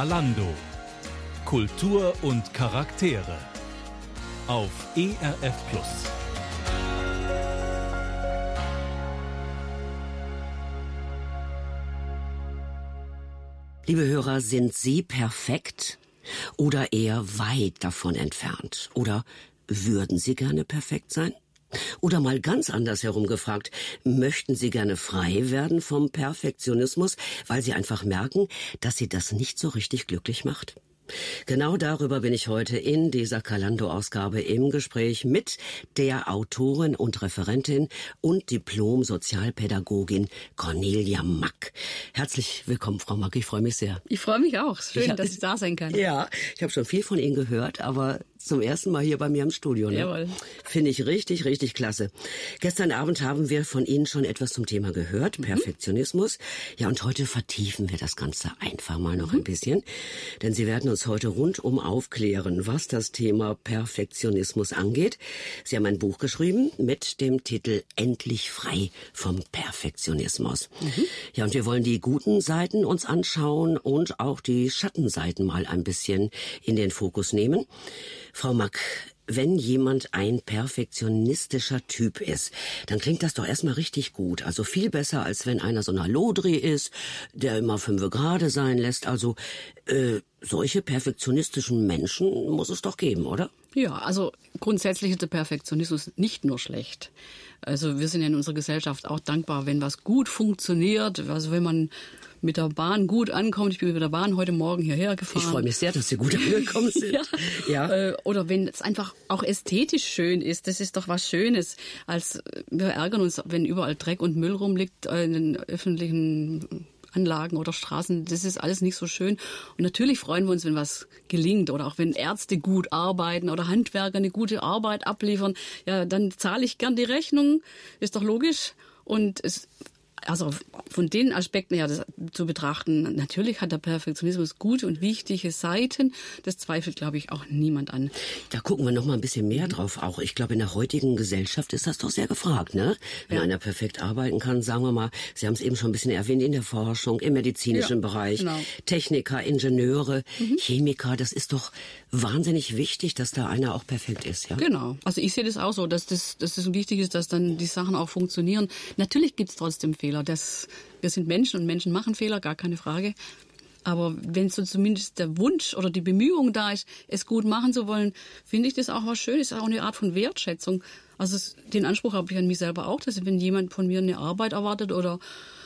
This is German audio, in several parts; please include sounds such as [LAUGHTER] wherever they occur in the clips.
Zalando. Kultur und Charaktere. Auf ERF Plus. Liebe Hörer, sind Sie perfekt oder eher weit davon entfernt? Oder würden Sie gerne perfekt sein? Oder mal ganz anders herum gefragt, möchten Sie gerne frei werden vom Perfektionismus, weil Sie einfach merken, dass Sie das nicht so richtig glücklich macht? Genau darüber bin ich heute in dieser Kalando-Ausgabe im Gespräch mit der Autorin und Referentin und Diplom-Sozialpädagogin Cornelia Mack. Herzlich willkommen, Frau Mack. Ich freue mich sehr. Ich freue mich auch. Schön, ja, dass ich da sein kann. Ja, ich habe schon viel von Ihnen gehört, aber zum ersten Mal hier bei mir im Studio. Ne? Jawohl. Finde ich richtig, richtig klasse. Gestern Abend haben wir von Ihnen schon etwas zum Thema gehört, mhm. Perfektionismus. Ja, und heute vertiefen wir das Ganze einfach mal noch mhm. ein bisschen. Denn Sie werden uns heute rundum aufklären, was das Thema Perfektionismus angeht. Sie haben ein Buch geschrieben mit dem Titel Endlich frei vom Perfektionismus. Mhm. Ja, und wir wollen die guten Seiten uns anschauen und auch die Schattenseiten mal ein bisschen in den Fokus nehmen. Frau Mack, wenn jemand ein perfektionistischer Typ ist, dann klingt das doch erstmal richtig gut. Also viel besser, als wenn einer so ein Lodri ist, der immer fünf Grade sein lässt. Also äh, solche perfektionistischen Menschen muss es doch geben, oder? Ja, also grundsätzlich ist der Perfektionismus nicht nur schlecht. Also wir sind ja in unserer Gesellschaft auch dankbar, wenn was gut funktioniert, also wenn man mit der Bahn gut ankommt. Ich bin mit der Bahn heute Morgen hierher gefahren. Ich freue mich sehr, dass Sie gut angekommen [LAUGHS] sind. ja. ja. Äh, oder wenn es einfach auch ästhetisch schön ist, das ist doch was Schönes. Als wir ärgern uns, wenn überall Dreck und Müll rumliegt äh, in den öffentlichen Anlagen oder Straßen, das ist alles nicht so schön. Und natürlich freuen wir uns, wenn was gelingt oder auch wenn Ärzte gut arbeiten oder Handwerker eine gute Arbeit abliefern. Ja, dann zahle ich gern die Rechnung, ist doch logisch. Und es also von den Aspekten her das zu betrachten, natürlich hat der Perfektionismus gute und wichtige Seiten. Das zweifelt, glaube ich, auch niemand an. Da gucken wir noch mal ein bisschen mehr drauf auch. Ich glaube, in der heutigen Gesellschaft ist das doch sehr gefragt, ne? Wenn ja. einer perfekt arbeiten kann, sagen wir mal, Sie haben es eben schon ein bisschen erwähnt, in der Forschung, im medizinischen ja, Bereich, genau. Techniker, Ingenieure, mhm. Chemiker, das ist doch wahnsinnig wichtig, dass da einer auch perfekt ist, ja? Genau. Also ich sehe das auch so, dass das, dass das wichtig ist, dass dann die Sachen auch funktionieren. Natürlich gibt es trotzdem Fehler. Fehler. Das, wir sind Menschen und Menschen machen Fehler, gar keine Frage. Aber wenn so zumindest der Wunsch oder die Bemühung da ist, es gut machen zu wollen, finde ich das auch was Schönes, auch eine Art von Wertschätzung. Also den Anspruch habe ich an mich selber auch, dass wenn jemand von mir eine Arbeit erwartet oder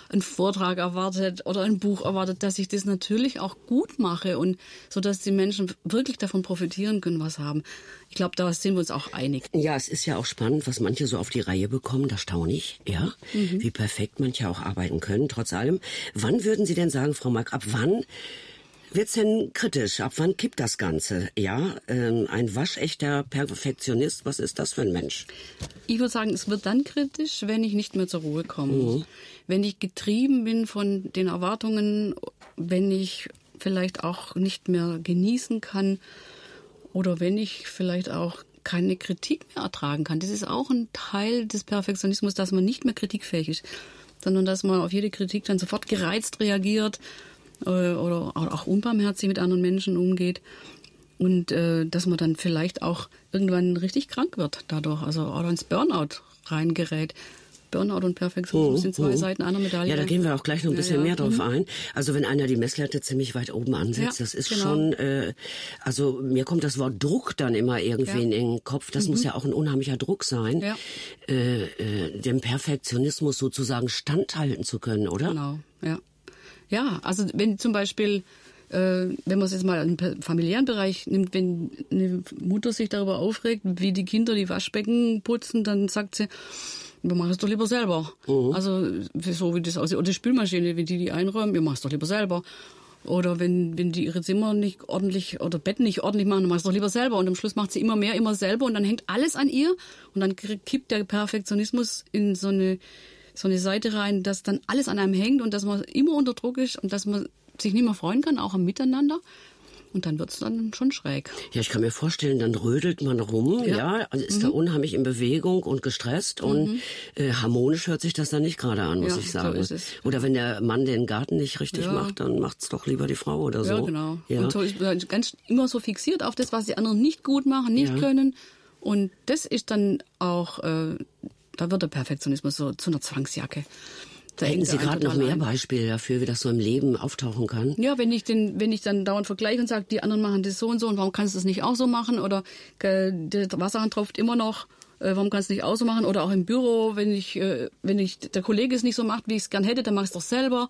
einen Vortrag erwartet oder ein Buch erwartet, dass ich das natürlich auch gut mache und so dass die Menschen wirklich davon profitieren können, was haben. Ich glaube, da sind wir uns auch einig. Ja, es ist ja auch spannend, was manche so auf die Reihe bekommen. Da staune ich, ja, mhm. wie perfekt manche auch arbeiten können. Trotz allem, wann würden Sie denn sagen, Frau Mark, ab wann Wird's denn kritisch? Ab wann kippt das Ganze? Ja, ähm, ein waschechter Perfektionist, was ist das für ein Mensch? Ich würde sagen, es wird dann kritisch, wenn ich nicht mehr zur Ruhe komme. Mhm. Wenn ich getrieben bin von den Erwartungen, wenn ich vielleicht auch nicht mehr genießen kann oder wenn ich vielleicht auch keine Kritik mehr ertragen kann. Das ist auch ein Teil des Perfektionismus, dass man nicht mehr kritikfähig ist, sondern dass man auf jede Kritik dann sofort gereizt reagiert oder auch unbarmherzig mit anderen Menschen umgeht und äh, dass man dann vielleicht auch irgendwann richtig krank wird dadurch, also oder ins Burnout reingerät. Burnout und Perfektionismus oh, sind zwei oh. Seiten einer Medaille. Ja, da gehen wir auch gleich noch ein bisschen ja, ja. mehr drauf mhm. ein. Also wenn einer die Messlatte ziemlich weit oben ansetzt, ja, das ist genau. schon, äh, also mir kommt das Wort Druck dann immer irgendwie in den Kopf. Das mhm. muss ja auch ein unheimlicher Druck sein, äh, äh, dem Perfektionismus sozusagen standhalten zu können, oder? Genau, ja. Ja, also wenn zum Beispiel, äh, wenn man es jetzt mal im familiären Bereich nimmt, wenn eine Mutter sich darüber aufregt, wie die Kinder die Waschbecken putzen, dann sagt sie, wir machen es doch lieber selber. Mhm. Also so wie das aussieht. Oder die Spülmaschine, wenn die die einräumen, wir machen es doch lieber selber. Oder wenn, wenn die ihre Zimmer nicht ordentlich oder Betten nicht ordentlich machen, dann machst du doch lieber selber. Und am Schluss macht sie immer mehr, immer selber und dann hängt alles an ihr. Und dann kippt der Perfektionismus in so eine so eine Seite rein, dass dann alles an einem hängt und dass man immer unter Druck ist und dass man sich nicht mehr freuen kann, auch am Miteinander. Und dann wird es dann schon schräg. Ja, ich kann mir vorstellen, dann rödelt man rum, ja, ja also ist mhm. da unheimlich in Bewegung und gestresst mhm. und äh, harmonisch hört sich das dann nicht gerade an, muss ja, ich sagen. So oder wenn der Mann den Garten nicht richtig ja. macht, dann macht's doch lieber die Frau oder so. Ja, genau. Ja. Und so ist ganz immer so fixiert auf das, was die anderen nicht gut machen, nicht können. Und das ist dann auch, äh, da wird der Perfektionismus so zu einer Zwangsjacke. Da Hätten Sie gerade noch mehr. Beispiele dafür, wie das so im Leben auftauchen kann? Ja, wenn ich, den, wenn ich dann dauernd vergleiche und sage, die anderen machen das so und so und warum kannst du das nicht auch so machen? Oder äh, der Wasserhahn tropft immer noch, äh, warum kannst du nicht auch so machen? Oder auch im Büro, wenn ich, äh, wenn ich der Kollege es nicht so macht, wie ich es gern hätte, dann mach ich es doch selber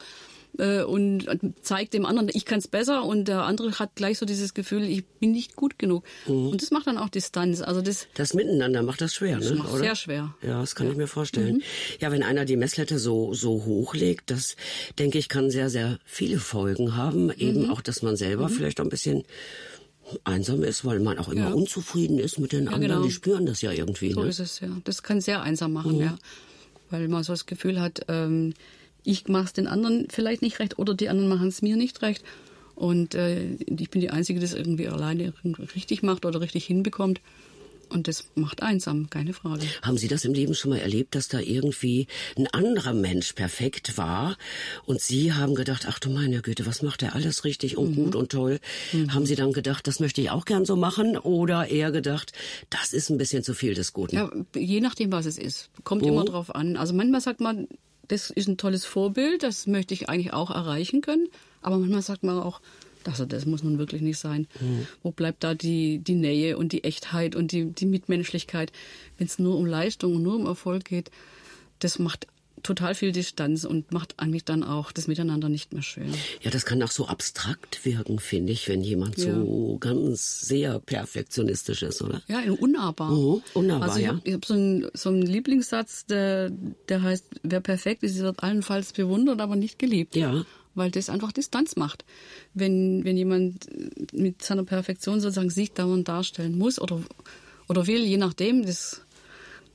äh, und zeigt dem anderen, ich kann es besser und der andere hat gleich so dieses Gefühl, ich bin nicht gut genug. Mhm. Und das macht dann auch Distanz. Also das, das Miteinander macht das schwer, das ne? Macht oder? Sehr schwer. Ja, das kann ja. ich mir vorstellen. Mhm. Ja, wenn einer die Messlatte so so hochlegt, das denke ich kann sehr sehr viele Folgen haben. Eben mhm. auch, dass man selber mhm. vielleicht auch ein bisschen einsam ist, weil man auch immer ja. unzufrieden ist mit den ja, anderen. Genau. Die spüren das ja irgendwie. So ne? ist es ja. Das kann sehr einsam machen, mhm. ja, weil man so das Gefühl hat. Ähm, ich mache es den anderen vielleicht nicht recht oder die anderen machen es mir nicht recht. Und äh, ich bin die Einzige, die es irgendwie alleine richtig macht oder richtig hinbekommt. Und das macht einsam, keine Frage. Haben Sie das im Leben schon mal erlebt, dass da irgendwie ein anderer Mensch perfekt war und Sie haben gedacht, ach du meine Güte, was macht er alles richtig und mhm. gut und toll? Mhm. Haben Sie dann gedacht, das möchte ich auch gern so machen oder eher gedacht, das ist ein bisschen zu viel des Guten? Ja, je nachdem, was es ist. Kommt mhm. immer drauf an. Also manchmal sagt man, das ist ein tolles Vorbild, das möchte ich eigentlich auch erreichen können. Aber manchmal sagt man auch, also das muss nun wirklich nicht sein. Mhm. Wo bleibt da die, die Nähe und die Echtheit und die, die Mitmenschlichkeit, wenn es nur um Leistung und nur um Erfolg geht? Das macht total viel Distanz und macht eigentlich dann auch das Miteinander nicht mehr schön. Ja, das kann auch so abstrakt wirken, finde ich, wenn jemand ja. so ganz sehr perfektionistisch ist, oder? Ja, unnahbar. Mhm, unnahbar, also ich ja. habe hab so, einen, so einen Lieblingssatz, der, der heißt, wer perfekt ist, wird allenfalls bewundert, aber nicht geliebt. Ja weil das einfach Distanz macht. Wenn, wenn jemand mit seiner Perfektion sozusagen sich dauernd darstellen muss oder, oder will, je nachdem, das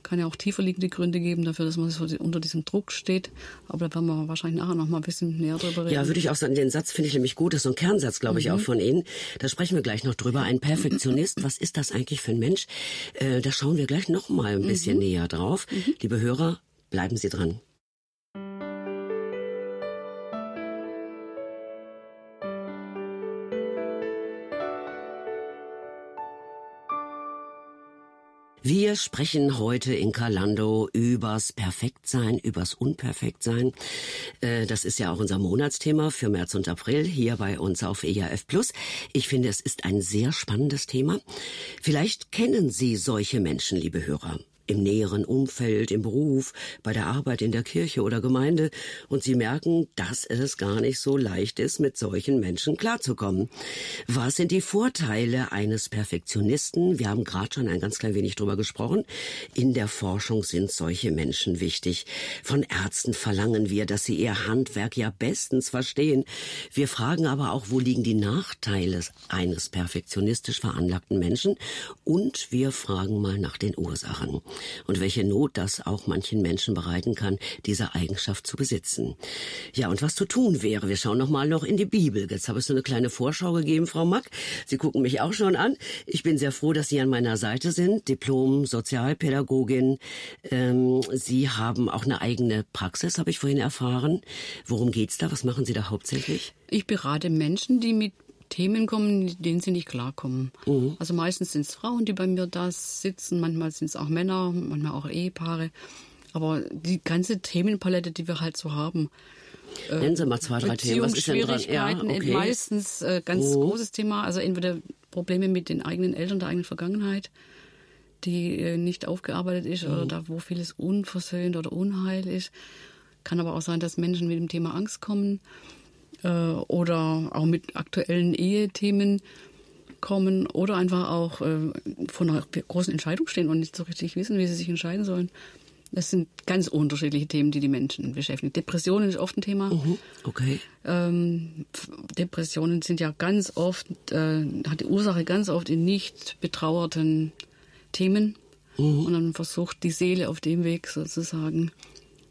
kann ja auch tiefer liegende Gründe geben dafür, dass man so unter diesem Druck steht. Aber da werden wir wahrscheinlich nachher noch mal ein bisschen näher drüber reden. Ja, würde ich auch sagen, den Satz finde ich nämlich gut. Das ist so ein Kernsatz, glaube ich, mhm. auch von Ihnen. Da sprechen wir gleich noch drüber. Ein Perfektionist, was ist das eigentlich für ein Mensch? Äh, da schauen wir gleich noch mal ein bisschen mhm. näher drauf. Mhm. Liebe Hörer, bleiben Sie dran. Wir sprechen heute in Kalando übers Perfektsein, übers Unperfektsein. Äh, das ist ja auch unser Monatsthema für März und April hier bei uns auf ERF Plus. Ich finde, es ist ein sehr spannendes Thema. Vielleicht kennen Sie solche Menschen, liebe Hörer im näheren Umfeld, im Beruf, bei der Arbeit in der Kirche oder Gemeinde und sie merken, dass es gar nicht so leicht ist, mit solchen Menschen klarzukommen. Was sind die Vorteile eines Perfektionisten? Wir haben gerade schon ein ganz klein wenig drüber gesprochen. In der Forschung sind solche Menschen wichtig. Von Ärzten verlangen wir, dass sie ihr Handwerk ja bestens verstehen. Wir fragen aber auch, wo liegen die Nachteile eines perfektionistisch veranlagten Menschen? Und wir fragen mal nach den Ursachen und welche Not das auch manchen Menschen bereiten kann, diese Eigenschaft zu besitzen. Ja, und was zu tun wäre, wir schauen noch mal noch in die Bibel. Jetzt habe ich so eine kleine Vorschau gegeben, Frau Mack. Sie gucken mich auch schon an. Ich bin sehr froh, dass Sie an meiner Seite sind, Diplom-Sozialpädagogin. Ähm, Sie haben auch eine eigene Praxis, habe ich vorhin erfahren. Worum geht's da? Was machen Sie da hauptsächlich? Ich berate Menschen, die mit Themen kommen, mit denen sie nicht klarkommen. Mhm. Also meistens sind es Frauen, die bei mir da sitzen, manchmal sind es auch Männer, manchmal auch Ehepaare. Aber die ganze Themenpalette, die wir halt so haben. Äh, Nennen Sie mal zwei, drei Themen. Was ist denn dran? Ja, okay. meistens äh, ganz oh. großes Thema. Also entweder Probleme mit den eigenen Eltern, der eigenen Vergangenheit, die äh, nicht aufgearbeitet ist mhm. oder da, wo vieles unversöhnt oder Unheil ist. Kann aber auch sein, dass Menschen mit dem Thema Angst kommen äh, oder auch mit aktuellen Ehethemen kommen oder einfach auch äh, vor einer großen Entscheidung stehen und nicht so richtig wissen, wie sie sich entscheiden sollen. Das sind ganz unterschiedliche Themen, die die Menschen beschäftigen. Depressionen ist oft ein Thema. Mhm, okay. Ähm, Depressionen sind ja ganz oft, äh, hat die Ursache ganz oft in nicht betrauerten Themen. Mhm. Und dann versucht die Seele auf dem Weg sozusagen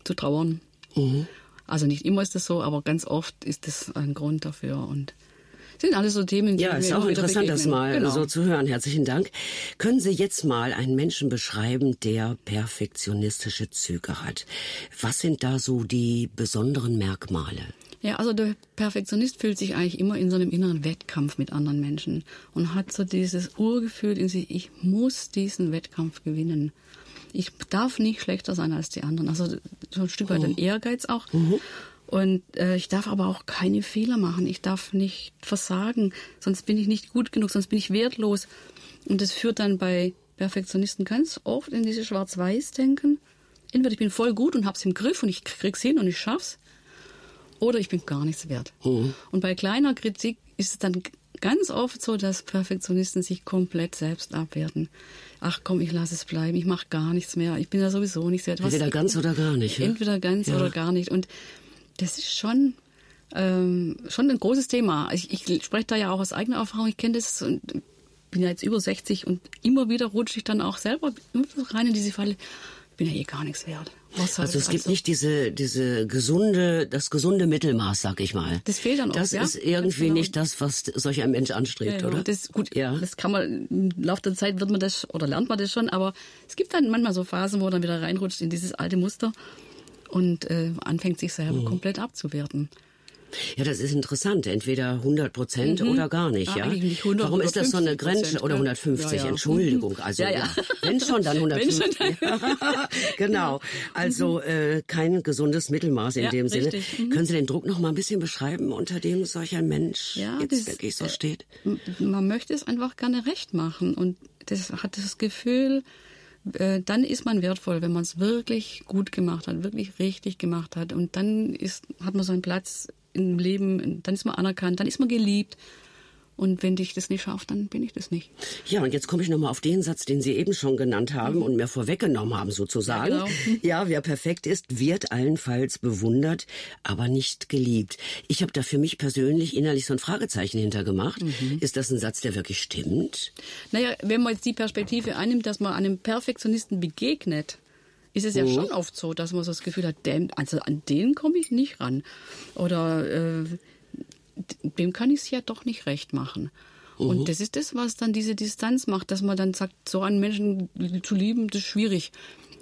zu trauern. Mhm. Also nicht immer ist das so, aber ganz oft ist das ein Grund dafür. Und sind alles so Themen, die Ja, ist auch interessant, das begegnen. mal genau. so zu hören. Herzlichen Dank. Können Sie jetzt mal einen Menschen beschreiben, der perfektionistische Züge hat? Was sind da so die besonderen Merkmale? Ja, also der Perfektionist fühlt sich eigentlich immer in so einem inneren Wettkampf mit anderen Menschen und hat so dieses Urgefühl in sich, ich muss diesen Wettkampf gewinnen. Ich darf nicht schlechter sein als die anderen. Also so ein Stück weit ein Ehrgeiz auch. Und äh, ich darf aber auch keine Fehler machen. Ich darf nicht versagen, sonst bin ich nicht gut genug, sonst bin ich wertlos. Und das führt dann bei Perfektionisten ganz oft in diese Schwarz-Weiß-Denken. Entweder ich bin voll gut und hab's im Griff und ich krieg's hin und ich schaff's, oder ich bin gar nichts wert. Und bei kleiner Kritik ist es dann ganz oft so, dass Perfektionisten sich komplett selbst abwerten. Ach komm, ich lasse es bleiben, ich mache gar nichts mehr, ich bin ja sowieso nichts wert. Was- Entweder ganz oder gar nicht. Ja? Entweder ganz Ja. oder gar nicht. Und das ist schon, ähm, schon ein großes Thema. Ich, ich spreche da ja auch aus eigener Erfahrung. Ich kenne das und bin ja jetzt über 60 und immer wieder rutsche ich dann auch selber so rein in diese Falle. Ich bin ja eh gar nichts wert. Soll Also es gibt nicht diese, diese gesunde, das gesunde Mittelmaß, sag ich mal. Das fehlt dann oft, Das ja. ist irgendwie Genau. nicht das, was solch ein Mensch anstrebt, Ja, oder? Das, gut, Ja. das kann man, im Laufe der Zeit wird man das, oder lernt man das schon, aber es gibt dann manchmal so Phasen, wo man dann wieder reinrutscht in dieses alte Muster und äh, anfängt sich Mhm. selber komplett abzuwerten. Ja, das ist interessant. Entweder 100 Prozent oder gar nicht, Ah, ja. eigentlich nicht 100 Warum ist das so eine 50%, Grenze? Oder ja. 150, Ja, ja. Entschuldigung. [LAUGHS] Also, Ja, ja, ja. Wenn schon, dann [LAUGHS] Wenn 150. schon, Ja. [LAUGHS] genau. Also, äh, kein gesundes Mittelmaß in Ja, dem Sinne. Mhm. Können Sie den Druck noch mal ein bisschen beschreiben, unter dem solch ein Mensch Ja, jetzt das- wirklich so äh, steht? Man möchte es einfach gerne recht machen und das hat das Gefühl, äh, dann ist man wertvoll, wenn man es wirklich gut gemacht hat, wirklich richtig gemacht hat. Und dann ist, hat man seinen Platz im Leben, dann ist man anerkannt, dann ist man geliebt und wenn ich das nicht schaffe, dann bin ich das nicht. Ja, und jetzt komme ich nochmal auf den Satz, den Sie eben schon genannt haben und mir vorweggenommen haben, sozusagen. Ja, genau. [LAUGHS] Ja, wer perfekt ist, wird allenfalls bewundert, aber nicht geliebt. Ich habe da für mich persönlich innerlich so ein Fragezeichen hintergemacht. Mhm. Ist das ein Satz, der wirklich stimmt? Naja, wenn man jetzt die Perspektive einnimmt, dass man einem Perfektionisten begegnet, ist es ja Mhm. schon oft so, dass man so das Gefühl hat, also an den komme ich nicht ran. Oder äh, dem kann ich es ja doch nicht recht machen. Mhm. Und das ist das, was dann diese Distanz macht, dass man dann sagt, so einen Menschen zu lieben, das ist schwierig.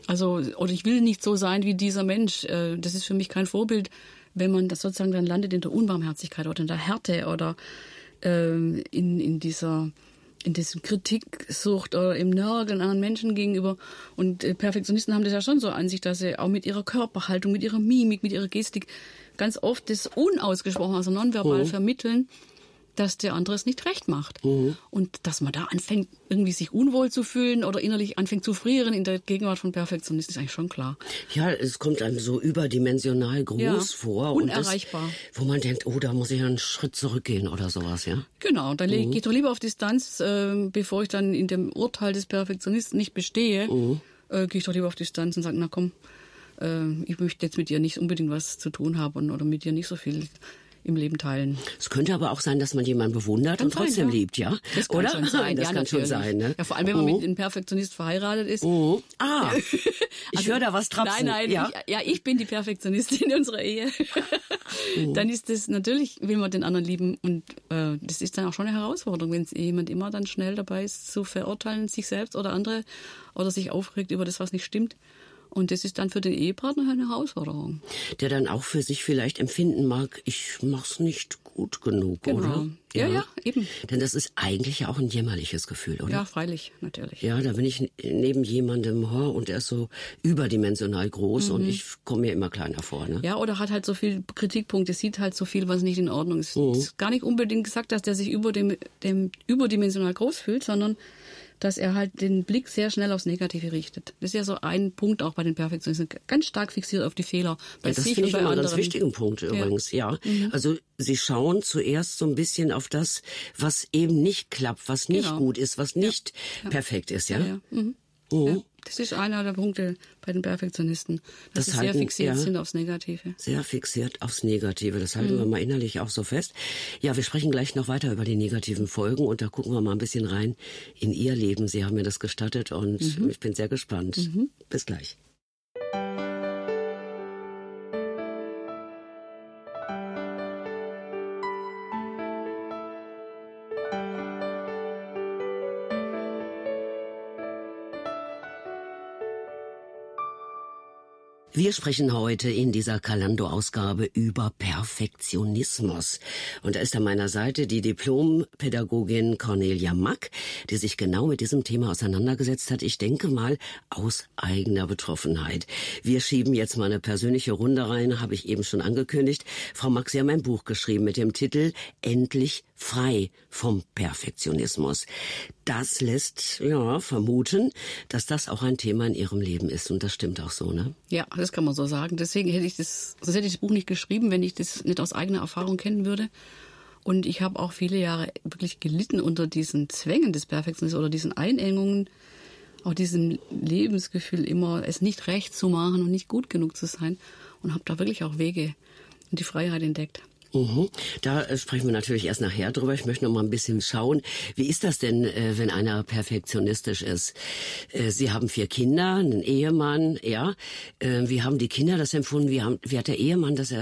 Also, oder ich will nicht so sein wie dieser Mensch. Äh, Das ist für mich kein Vorbild, wenn man das sozusagen dann landet in der Unbarmherzigkeit oder in der Härte oder ähm, in, in dieser in diesem Kritiksucht oder im Nörgeln anderen Menschen gegenüber. Und äh, Perfektionisten haben das ja schon so an sich, dass sie auch mit ihrer Körperhaltung, mit ihrer Mimik, mit ihrer Gestik ganz oft das unausgesprochen, also nonverbal vermitteln, dass der andere es nicht recht macht. Und dass man da anfängt, irgendwie sich unwohl zu fühlen oder innerlich anfängt zu frieren in der Gegenwart von Perfektionisten, ist eigentlich schon klar. Ja, es kommt einem so überdimensional groß Ja, vor. unerreichbar. Und das, wo man denkt, oh, da muss ich einen Schritt zurückgehen oder sowas, ja? Genau, dann mhm. gehe ich doch lieber auf Distanz, äh, bevor ich dann in dem Urteil des Perfektionisten nicht bestehe, äh, gehe ich doch lieber auf Distanz und sage, na komm, äh, ich möchte jetzt mit dir nicht unbedingt was zu tun haben oder mit dir nicht so viel im Leben teilen. Es könnte aber auch sein, dass man jemanden bewundert Kann und sein, trotzdem ja. liebt, ja? Das kann Oder? schon sein. [LAUGHS] Das ja, kann schon natürlich. sein, ne? Ja, vor allem, wenn man Oh. mit einem Perfektionist verheiratet ist. Oh. [LAUGHS] Ah, ich Also, höre da was trapsen. Nein, nein, ja. ich, ja, ich bin die Perfektionistin in unserer Ehe. [LAUGHS] Oh. Dann ist das, natürlich will man den anderen lieben und äh, das ist dann auch schon eine Herausforderung, wenn jemand immer dann schnell dabei ist, zu verurteilen, sich selbst oder andere oder sich aufregt über das, was nicht stimmt. Und das ist dann für den Ehepartner eine Herausforderung. Der dann auch für sich vielleicht empfinden mag, ich mach's nicht gut genug, Genau. oder? Ja, ja, eben. Denn das ist eigentlich ja auch ein jämmerliches Gefühl, oder? Ja, freilich, natürlich. Ja, da bin ich neben jemandem oh, und er ist so überdimensional groß und ich komme mir immer kleiner vor. Ne? Mhm. Ja, oder hat halt so viel Kritikpunkte, sieht halt so viel, was nicht in Ordnung ist. Mhm. Es ist gar nicht unbedingt gesagt, dass der sich über dem, dem überdimensional groß fühlt, sondern dass er halt den Blick sehr schnell aufs Negative richtet. Das ist ja so ein Punkt auch bei den Perfektionisten. Ganz stark fixiert auf die Fehler bei Ja, das finde ich einen anderen. ganz wichtigen Punkt übrigens, ja. Mhm. Also sie schauen zuerst so ein bisschen auf das, was eben nicht klappt, was nicht Genau. gut ist, was nicht perfekt ist, ja. Ja, ja. Mhm. Mhm. Das ist einer der Punkte bei den Perfektionisten, dass Das sie sehr fixiert ja. sind aufs Negative. Sehr fixiert aufs Negative. Das halten wir Mhm. mal innerlich auch so fest. Ja, wir sprechen gleich noch weiter über die negativen Folgen und da gucken wir mal ein bisschen rein in Ihr Leben. Sie haben mir das gestattet und Mhm. ich bin sehr gespannt. Bis gleich. Wir sprechen heute in dieser Kalando-Ausgabe über Perfektionismus. Und da ist an meiner Seite die Diplompädagogin Cornelia Mack, die sich genau mit diesem Thema auseinandergesetzt hat. Ich denke mal aus eigener Betroffenheit. Wir schieben jetzt mal eine persönliche Runde rein, habe ich eben schon angekündigt. Frau Mack, Sie haben ein Buch geschrieben mit dem Titel Endlich frei vom Perfektionismus. Das lässt ja vermuten, dass das auch ein Thema in Ihrem Leben ist und das stimmt auch so, ne? Ja, das kann man so sagen. Deswegen hätte ich das, sonst hätte ich das Buch nicht geschrieben, wenn ich das nicht aus eigener Erfahrung kennen würde. Und ich habe auch viele Jahre wirklich gelitten unter diesen Zwängen des Perfektionismus oder diesen Einengungen, auch diesem Lebensgefühl immer, es nicht recht zu machen und nicht gut genug zu sein. Und habe da wirklich auch Wege und die Freiheit entdeckt. Mhm. Da äh, sprechen wir natürlich erst nachher drüber. Ich möchte noch mal ein bisschen schauen. Wie ist das denn, äh, wenn einer perfektionistisch ist? Äh, Sie haben vier Kinder, einen Ehemann, ja. Wie haben die Kinder das empfunden? Wie, haben, wie hat der Ehemann das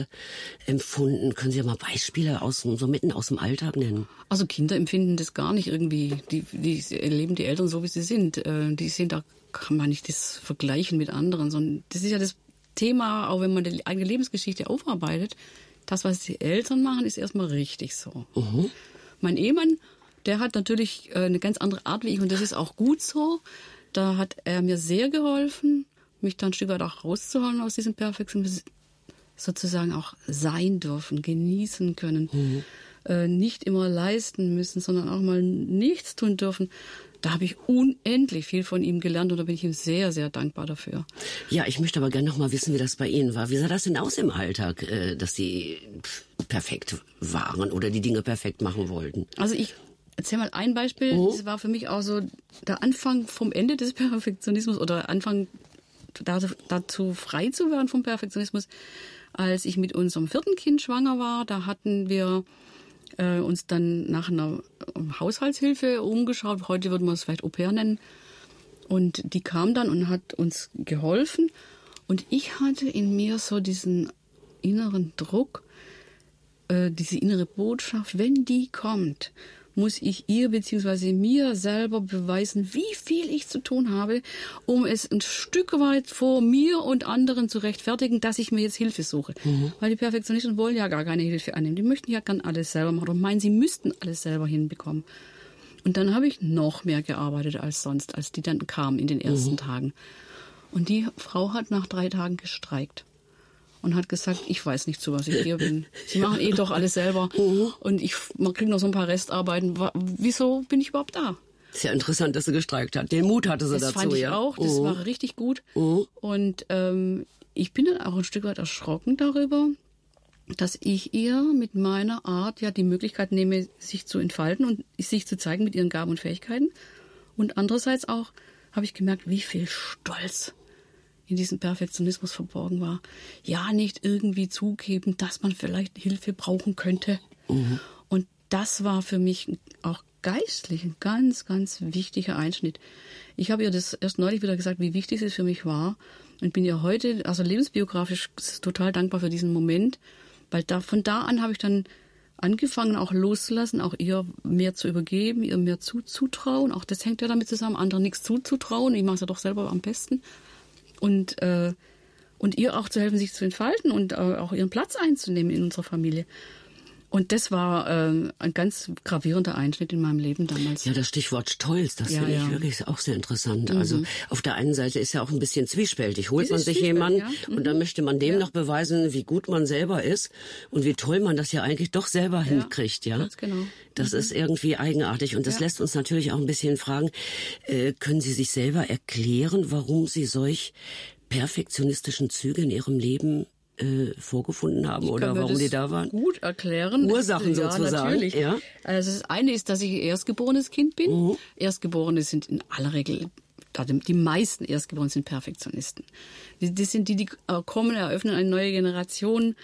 empfunden? Können Sie mal Beispiele aus, so mitten aus dem Alltag nennen? Also Kinder empfinden das gar nicht irgendwie. Die, die erleben die Eltern so, wie sie sind. Die sind, da kann man nicht das vergleichen mit anderen, sondern das ist ja das Thema, auch wenn man die eigene Lebensgeschichte aufarbeitet das, was die Eltern machen, ist erstmal richtig so. Mhm. Mein Ehemann, der hat natürlich äh, eine ganz andere Art wie ich und das ist auch gut so. Da hat er mir sehr geholfen, mich dann ein Stück weit auch rauszuholen aus diesem Perfektionismus, sozusagen auch sein dürfen, genießen können. Mhm. Äh, nicht immer leisten müssen, sondern auch mal nichts tun dürfen da habe ich unendlich viel von ihm gelernt und da bin ich ihm sehr, sehr dankbar dafür. Ja, ich möchte aber gerne noch mal wissen, wie das bei Ihnen war. Wie sah das denn aus im Alltag, äh, dass Sie perfekt waren oder die Dinge perfekt machen wollten? Also ich erzähle mal ein Beispiel. Oh. Das war für mich auch so der Anfang vom Ende des [LAUGHS] Perfektionismus oder Anfang dazu frei zu werden vom Perfektionismus. Als ich mit unserem vierten Kind schwanger war, da hatten wir äh, uns dann nach einer Haushaltshilfe umgeschaut. Heute würde man es vielleicht Au pair nennen. Und die kam dann und hat uns geholfen. Und ich hatte in mir so diesen inneren Druck, äh, diese innere Botschaft, wenn die kommt, muss ich ihr bzw. mir selber beweisen, wie viel ich zu tun habe, um es ein Stück weit vor mir und anderen zu rechtfertigen, dass ich mir jetzt Hilfe suche. Mhm. Weil die Perfektionisten wollen ja gar keine Hilfe annehmen. Die möchten ja gern alles selber machen und meinen, sie müssten alles selber hinbekommen. Und dann habe ich noch mehr gearbeitet als sonst, als die dann kam in den ersten mhm. Tagen. Und die Frau hat nach drei Tagen gestreikt und hat gesagt, ich weiß nicht, zu was ich hier bin. [LAUGHS] Sie machen eh doch alles selber [LAUGHS] mhm. und ich kriege noch so ein paar Restarbeiten. Wieso bin ich überhaupt da? Ist ja interessant, dass sie gestreikt hat. Den Mut hatte sie das dazu, fand ich ja. auch. Das uh. war richtig gut. Uh. Und ähm, ich bin dann auch ein Stück weit erschrocken darüber, dass ich ihr mit meiner Art ja die Möglichkeit nehme, sich zu entfalten und sich zu zeigen mit ihren Gaben und Fähigkeiten. Und andererseits auch habe ich gemerkt, wie viel Stolz in diesem Perfektionismus verborgen war. Ja, nicht irgendwie zugeben, dass man vielleicht Hilfe brauchen könnte. Mhm. Und das war für mich auch geistlich ein ganz, ganz wichtiger Einschnitt. Ich habe ihr das erst neulich wieder gesagt, wie wichtig es für mich war. Und bin ihr heute, also lebensbiografisch, total dankbar für diesen Moment, weil da, von da an habe ich dann angefangen, auch loszulassen, auch ihr mehr zu übergeben, ihr mehr zuzutrauen. Auch das hängt ja damit zusammen, anderen nichts zuzutrauen. Ich mache es ja doch selber am besten und, äh, und ihr auch zu helfen, sich zu entfalten und äh, auch ihren Platz einzunehmen in unserer Familie. Und das war äh, ein ganz gravierender Einschnitt in meinem Leben damals. Ja, das Stichwort Stolz, das ja, finde ich wirklich auch sehr interessant. Mhm. Also auf der einen Seite ist ja auch ein bisschen zwiespältig. Holt man sich jemanden ja. mhm. und dann möchte man dem ja. noch beweisen, wie gut man selber ist und wie toll man das ja eigentlich doch selber hinkriegt. Ja, ganz genau. Das mhm. ist irgendwie eigenartig und das lässt uns natürlich auch ein bisschen fragen, äh, können Sie sich selber erklären, warum Sie solch perfektionistischen Züge in Ihrem Leben äh, vorgefunden haben ich oder warum die da waren? Gut erklären. Ursachen ja, sozusagen. Natürlich. Ja. Also das eine ist, dass ich erstgeborenes Kind bin. Mhm. Erstgeborene sind in aller Regel die meisten Erstgeborenen sind Perfektionisten. Das sind die, die kommen, eröffnen eine neue Generation.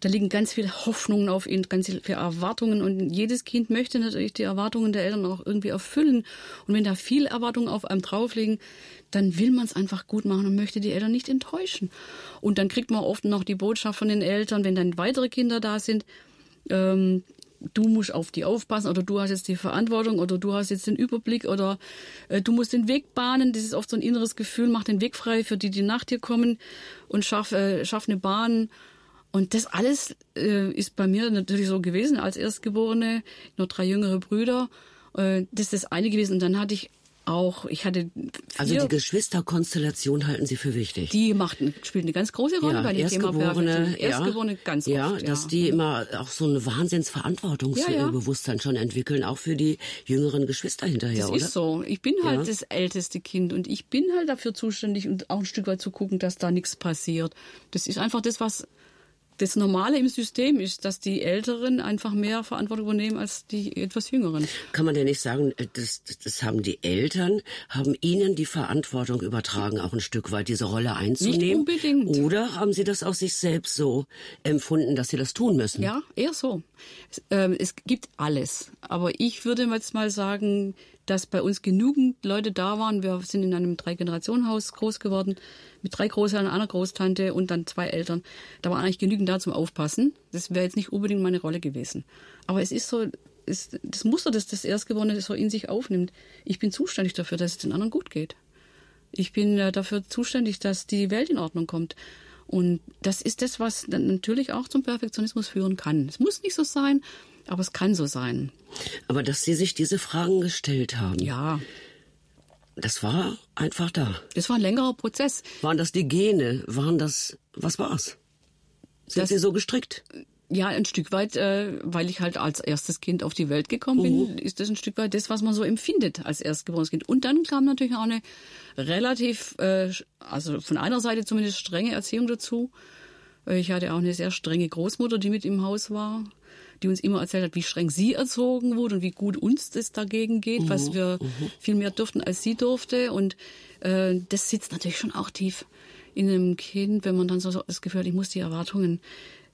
Da liegen ganz viele Hoffnungen auf ihnen, ganz viele Erwartungen und jedes Kind möchte natürlich die Erwartungen der Eltern auch irgendwie erfüllen. Und wenn da viele Erwartungen auf einem draufliegen, dann will man es einfach gut machen und möchte die Eltern nicht enttäuschen. Und dann kriegt man oft noch die Botschaft von den Eltern, wenn dann weitere Kinder da sind, ähm, du musst auf die aufpassen oder du hast jetzt die Verantwortung oder du hast jetzt den Überblick oder äh, du musst den Weg bahnen. Das ist oft so ein inneres Gefühl, mach den Weg frei für die, die nach dir kommen und schaff, äh, schaff eine Bahn. Und das alles äh, ist bei mir natürlich so gewesen als Erstgeborene, nur drei jüngere Brüder. Äh, das ist das eine gewesen. Und dann hatte ich auch, ich hatte Also vier, die Geschwisterkonstellation halten Sie für wichtig. die machten, spielt eine ganz große Rolle, ja, ich immer Erstgeborene, perfekt Erstgeborene ja, ganz ja, oft, dass die immer auch so ein Wahnsinnsverantwortungsbewusstsein Ja, ja. schon entwickeln, auch für die jüngeren Geschwister hinterher, Das oder? ist so. Ich bin halt Ja. das älteste Kind und ich bin halt dafür zuständig und auch ein Stück weit zu gucken, dass da nichts passiert. Das ist einfach das, was das Normale im System ist, dass die Älteren einfach mehr Verantwortung übernehmen als die etwas Jüngeren. Kann man denn nicht sagen, das, das- haben die Eltern, haben ihnen die Verantwortung übertragen, auch ein Stück weit diese Rolle einzunehmen? Nicht unbedingt. Oder haben sie das aus sich selbst so empfunden, dass sie das tun müssen? Ja, eher so. Es, ähm, es gibt alles. Aber ich würde jetzt mal sagen, dass bei uns genügend Leute da waren. Wir sind in einem Drei-Generationen-Haus groß geworden, mit drei Großeltern, einer Großtante und dann zwei Eltern. Da war eigentlich genügend da zum Aufpassen. Das wäre jetzt nicht unbedingt meine Rolle gewesen. Aber es ist so, es, das Muster, das das Erstgeborene so in sich aufnimmt. Ich bin zuständig dafür, dass es den anderen gut geht. Ich bin äh, dafür zuständig, dass die Welt in Ordnung kommt. Und das ist das, was dann natürlich auch zum Perfektionismus führen kann. Es muss nicht so sein, aber es kann so sein. Aber dass sie sich diese Fragen gestellt haben, Ja, das war einfach da. das war ein längerer Prozess. Waren das die Gene? Waren das, was war's? Sind Das- sie so gestrickt? Ja, ein Stück weit, äh, weil ich halt als erstes Kind auf die Welt gekommen bin, ist das ein Stück weit das, was man so empfindet als erstgeborenes Kind. Und dann kam natürlich auch eine relativ, äh, also von einer Seite zumindest strenge Erziehung dazu. Äh, Ich hatte auch eine sehr strenge Großmutter, die mit im Haus war, die uns immer erzählt hat, wie streng sie erzogen wurde und wie gut uns das dagegen geht, was wir viel mehr durften, als sie durfte. Und äh, das sitzt natürlich schon auch tief in einem Kind, wenn man dann so so das Gefühl hat, ich muss die Erwartungen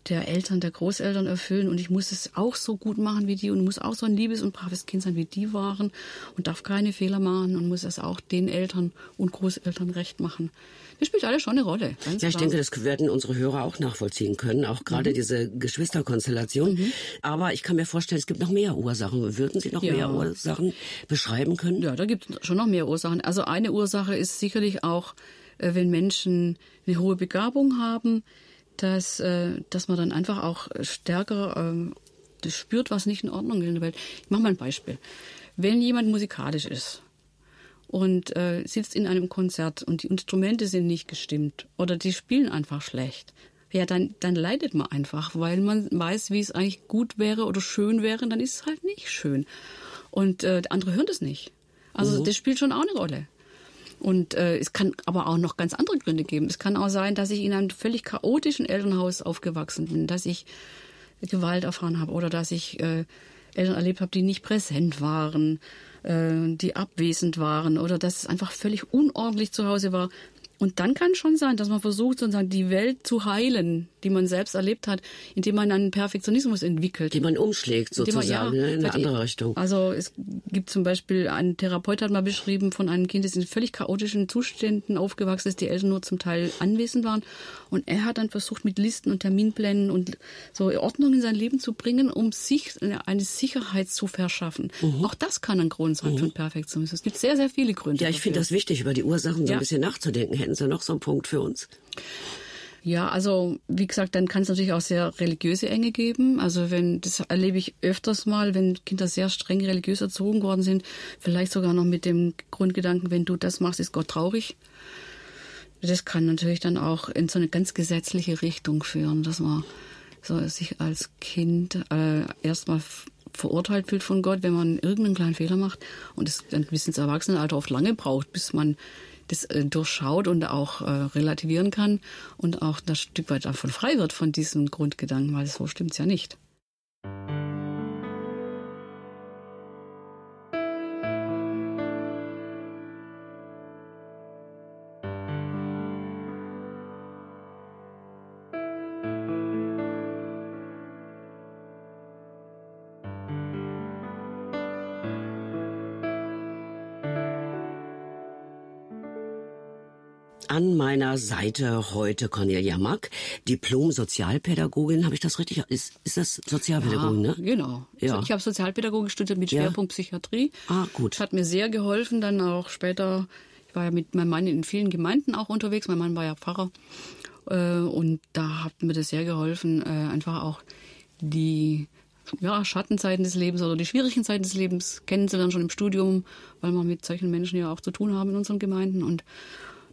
der Eltern, der Großeltern erfüllen und ich muss es auch so gut machen wie die und muss auch so ein liebes und braves Kind sein, wie die waren und darf keine Fehler machen und muss es auch den Eltern und Großeltern recht machen. Das spielt alles schon eine Rolle. Ja, ich denke, das werden unsere Hörer auch nachvollziehen können, auch gerade Mhm. diese Geschwisterkonstellation. Aber ich kann mir vorstellen, es gibt noch mehr Ursachen. Würden Sie noch Ja. mehr Ursachen beschreiben können? Ja, da gibt es schon noch mehr Ursachen. Also eine Ursache ist sicherlich auch, äh, wenn Menschen eine hohe Begabung haben, dass, äh, dass man dann einfach auch stärker ähm, das spürt, was nicht in Ordnung ist in der Welt. Ich mache mal ein Beispiel. Wenn jemand musikalisch ist und äh, sitzt in einem Konzert und die Instrumente sind nicht gestimmt oder die spielen einfach schlecht, ja, dann, dann leidet man einfach, weil man weiß, wie es eigentlich gut wäre oder schön wäre, dann ist es halt nicht schön. Und äh, andere hören das nicht. Also das spielt schon auch eine Rolle. Und äh, es kann aber auch noch ganz andere Gründe geben. Es kann auch sein, dass ich in einem völlig chaotischen Elternhaus aufgewachsen bin, dass ich Gewalt erfahren habe oder dass ich äh, Eltern erlebt habe, die nicht präsent waren, die abwesend waren oder dass es einfach völlig unordentlich zu Hause war. Und dann kann schon sein, dass man versucht, sozusagen die Welt zu heilen, die man selbst erlebt hat, indem man einen Perfektionismus entwickelt. Die man umschlägt Indem man- sozusagen ne, in eine andere Richtung. Also es gibt zum Beispiel, ein Therapeut hat mal beschrieben von einem Kind, das in völlig chaotischen Zuständen aufgewachsen ist, die Eltern nur zum Teil anwesend waren. Und er hat dann versucht, mit Listen und Terminplänen und so Ordnung in sein Leben zu bringen, um sich eine Sicherheit zu verschaffen. Mhm. Auch das kann ein Grund sein für Perfektionismus. Es gibt sehr, sehr viele Gründe. Ja, ich finde das wichtig, über die Ursachen so Ja. ein bisschen nachzudenken. Hätten Sie noch so einen Punkt für uns? Ja, also wie gesagt, dann kann es natürlich auch sehr religiöse Enge geben. Also wenn das erlebe ich öfters mal, wenn Kinder sehr streng religiös erzogen worden sind, vielleicht sogar noch mit dem Grundgedanken, wenn du das machst, ist Gott traurig. Das kann natürlich dann auch in so eine ganz gesetzliche Richtung führen, dass man so sich als Kind äh, erstmal verurteilt fühlt von Gott, wenn man irgendeinen kleinen Fehler macht und es dann bis ins Erwachsenenalter oft lange braucht, bis man das äh, durchschaut und auch äh, relativieren kann und auch das Stück weit davon frei wird von diesem Grundgedanken, weil so stimmt's ja nicht. Meiner Seite heute Cornelia Mack, Diplom-Sozialpädagogin. Habe ich das richtig? Ist, ist das Sozialpädagogin, ja, ne? Genau. Ja. Ich habe Sozialpädagogik studiert mit Ja. Schwerpunkt Psychiatrie. Ah, gut. Das hat mir sehr geholfen, dann auch später. Ich war ja mit meinem Mann in vielen Gemeinden auch unterwegs. Mein Mann war ja Pfarrer. Äh, Und da hat mir das sehr geholfen, äh, einfach auch die ja, Schattenzeiten des Lebens oder die schwierigen Zeiten des Lebens kennenzulernen, schon im Studium, weil wir mit solchen Menschen ja auch zu tun haben in unseren Gemeinden. Und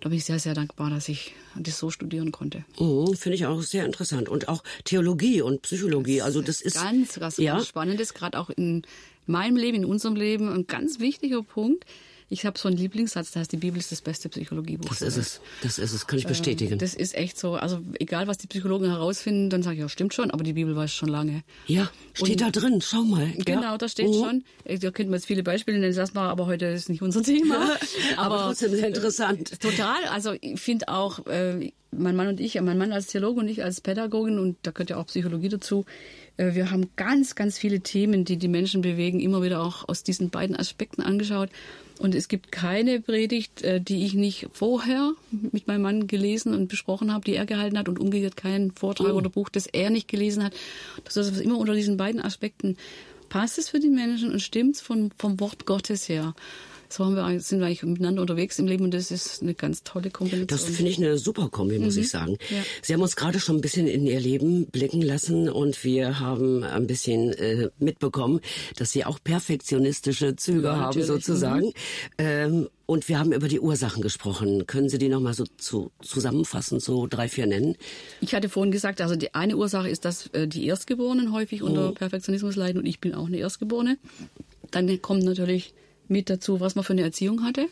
da bin ich sehr, sehr dankbar, dass ich das so studieren konnte. Mhm, Finde ich auch sehr interessant. Und auch Theologie und Psychologie. Also das ist ganz, was ja, ganz Spannendes, gerade auch in meinem Leben, in unserem Leben, ein ganz wichtiger Punkt. Ich habe so einen Lieblingssatz, da heißt, die Bibel ist das beste Psychologiebuch. das der ist es. Das ist es. Kann ich bestätigen. Das ist echt so. Also egal, was die Psychologen herausfinden, dann sage ich, ja, stimmt schon, aber die Bibel weiß schon lange. ja, steht Und- da drin. Schau mal. Genau, ja. da steht Mhm. schon. Äh, Da könnten wir jetzt viele Beispiele nennen, das mal, aber heute ist nicht unser Thema. [LAUGHS] Aber trotzdem sehr interessant. Total. Also ich finde auch, äh, mein Mann und ich, mein Mann als Theologe und ich als Pädagogin, und da gehört ja auch Psychologie dazu, äh, wir haben ganz, ganz viele Themen, die die Menschen bewegen, immer wieder auch aus diesen beiden Aspekten angeschaut. Und es gibt keine Predigt, äh, die ich nicht vorher mit meinem Mann gelesen und besprochen habe, die er gehalten hat und umgekehrt keinen Vortrag oder Buch, das er nicht gelesen hat. Das ist immer unter diesen beiden Aspekten. Passt es für die Menschen und stimmt es vom, vom Wort Gottes her? So haben wir, sind wir eigentlich miteinander unterwegs im Leben und das ist eine ganz tolle Kombination. Das finde ich eine super Kombi, muss ich sagen. Ja. Sie haben uns gerade schon ein bisschen in Ihr Leben blicken lassen und wir haben ein bisschen äh, mitbekommen, dass Sie auch perfektionistische Züge Ja, haben, natürlich. Mhm. sozusagen. Ähm, und wir haben über die Ursachen gesprochen. Können Sie die nochmal so zu, zusammenfassend, so drei, vier nennen? Ich hatte vorhin gesagt, also die eine Ursache ist, dass äh, die Erstgeborenen häufig unter Perfektionismus leiden und ich bin auch eine Erstgeborene. Dann kommt natürlich mit dazu, was man für eine Erziehung hatte.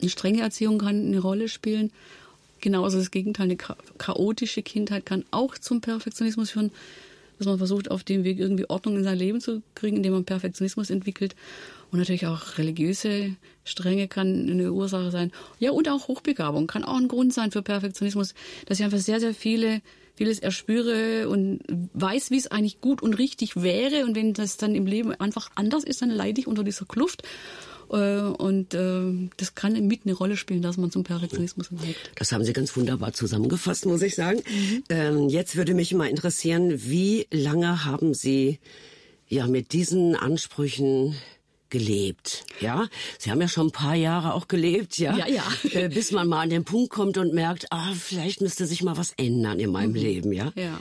Eine strenge Erziehung kann eine Rolle spielen. Genauso das Gegenteil, eine cha- chaotische Kindheit kann auch zum Perfektionismus führen, dass man versucht, auf dem Weg irgendwie Ordnung in sein Leben zu kriegen, indem man Perfektionismus entwickelt. Und natürlich auch religiöse Strenge kann eine Ursache sein. Ja, und auch Hochbegabung kann auch ein Grund sein für Perfektionismus, dass ich einfach sehr, sehr viele vieles erspüre und weiß, wie es eigentlich gut und richtig wäre. Und wenn das dann im Leben einfach anders ist, dann leide ich unter dieser Kluft. Äh, Und äh, das kann mit eine Rolle spielen, dass man zum Perfektionismus neigt. Das haben Sie ganz wunderbar zusammengefasst, muss ich sagen. Ähm, jetzt würde mich mal interessieren, wie lange haben Sie ja mit diesen Ansprüchen gelebt? Ja, Sie haben ja schon ein paar Jahre auch gelebt, ja? Ja, ja. Äh, bis man mal an den Punkt kommt und merkt, ah, vielleicht müsste sich mal was ändern in meinem Leben, ja? Ja,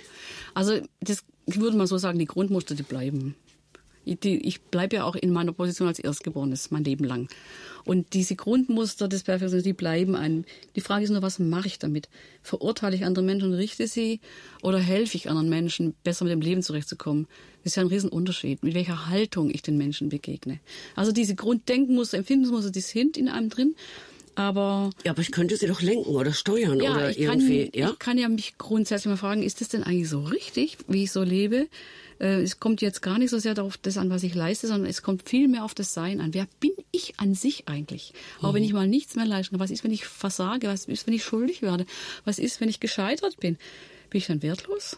also das, ich würde mal so sagen, die Grundmuster, die bleiben. Ich, bleibe ja auch in meiner Position als Erstgeborenes mein Leben lang. Und diese Grundmuster des Perfektionismus, die bleiben ein. Die Frage ist nur, was mache ich damit? Verurteile ich andere Menschen und richte sie oder helfe ich anderen Menschen, besser mit dem Leben zurechtzukommen? Das ist ja ein Riesenunterschied, mit welcher Haltung ich den Menschen begegne. Also diese Grunddenkmuster, Empfindungsmuster, die sind in einem drin. Aber Ja, aber ich könnte Sie doch lenken oder steuern ja, oder ich kann, irgendwie, ja? ich kann ja mich grundsätzlich mal fragen, ist das denn eigentlich so richtig, wie ich so lebe? Äh, es kommt jetzt gar nicht so sehr darauf das an, was ich leiste, sondern es kommt viel mehr auf das Sein an. Wer bin ich an sich eigentlich? Auch Mhm. wenn ich mal nichts mehr leisten kann. Was ist, wenn ich versage? Was ist, wenn ich schuldig werde? Was ist, wenn ich gescheitert bin? Bin ich dann wertlos?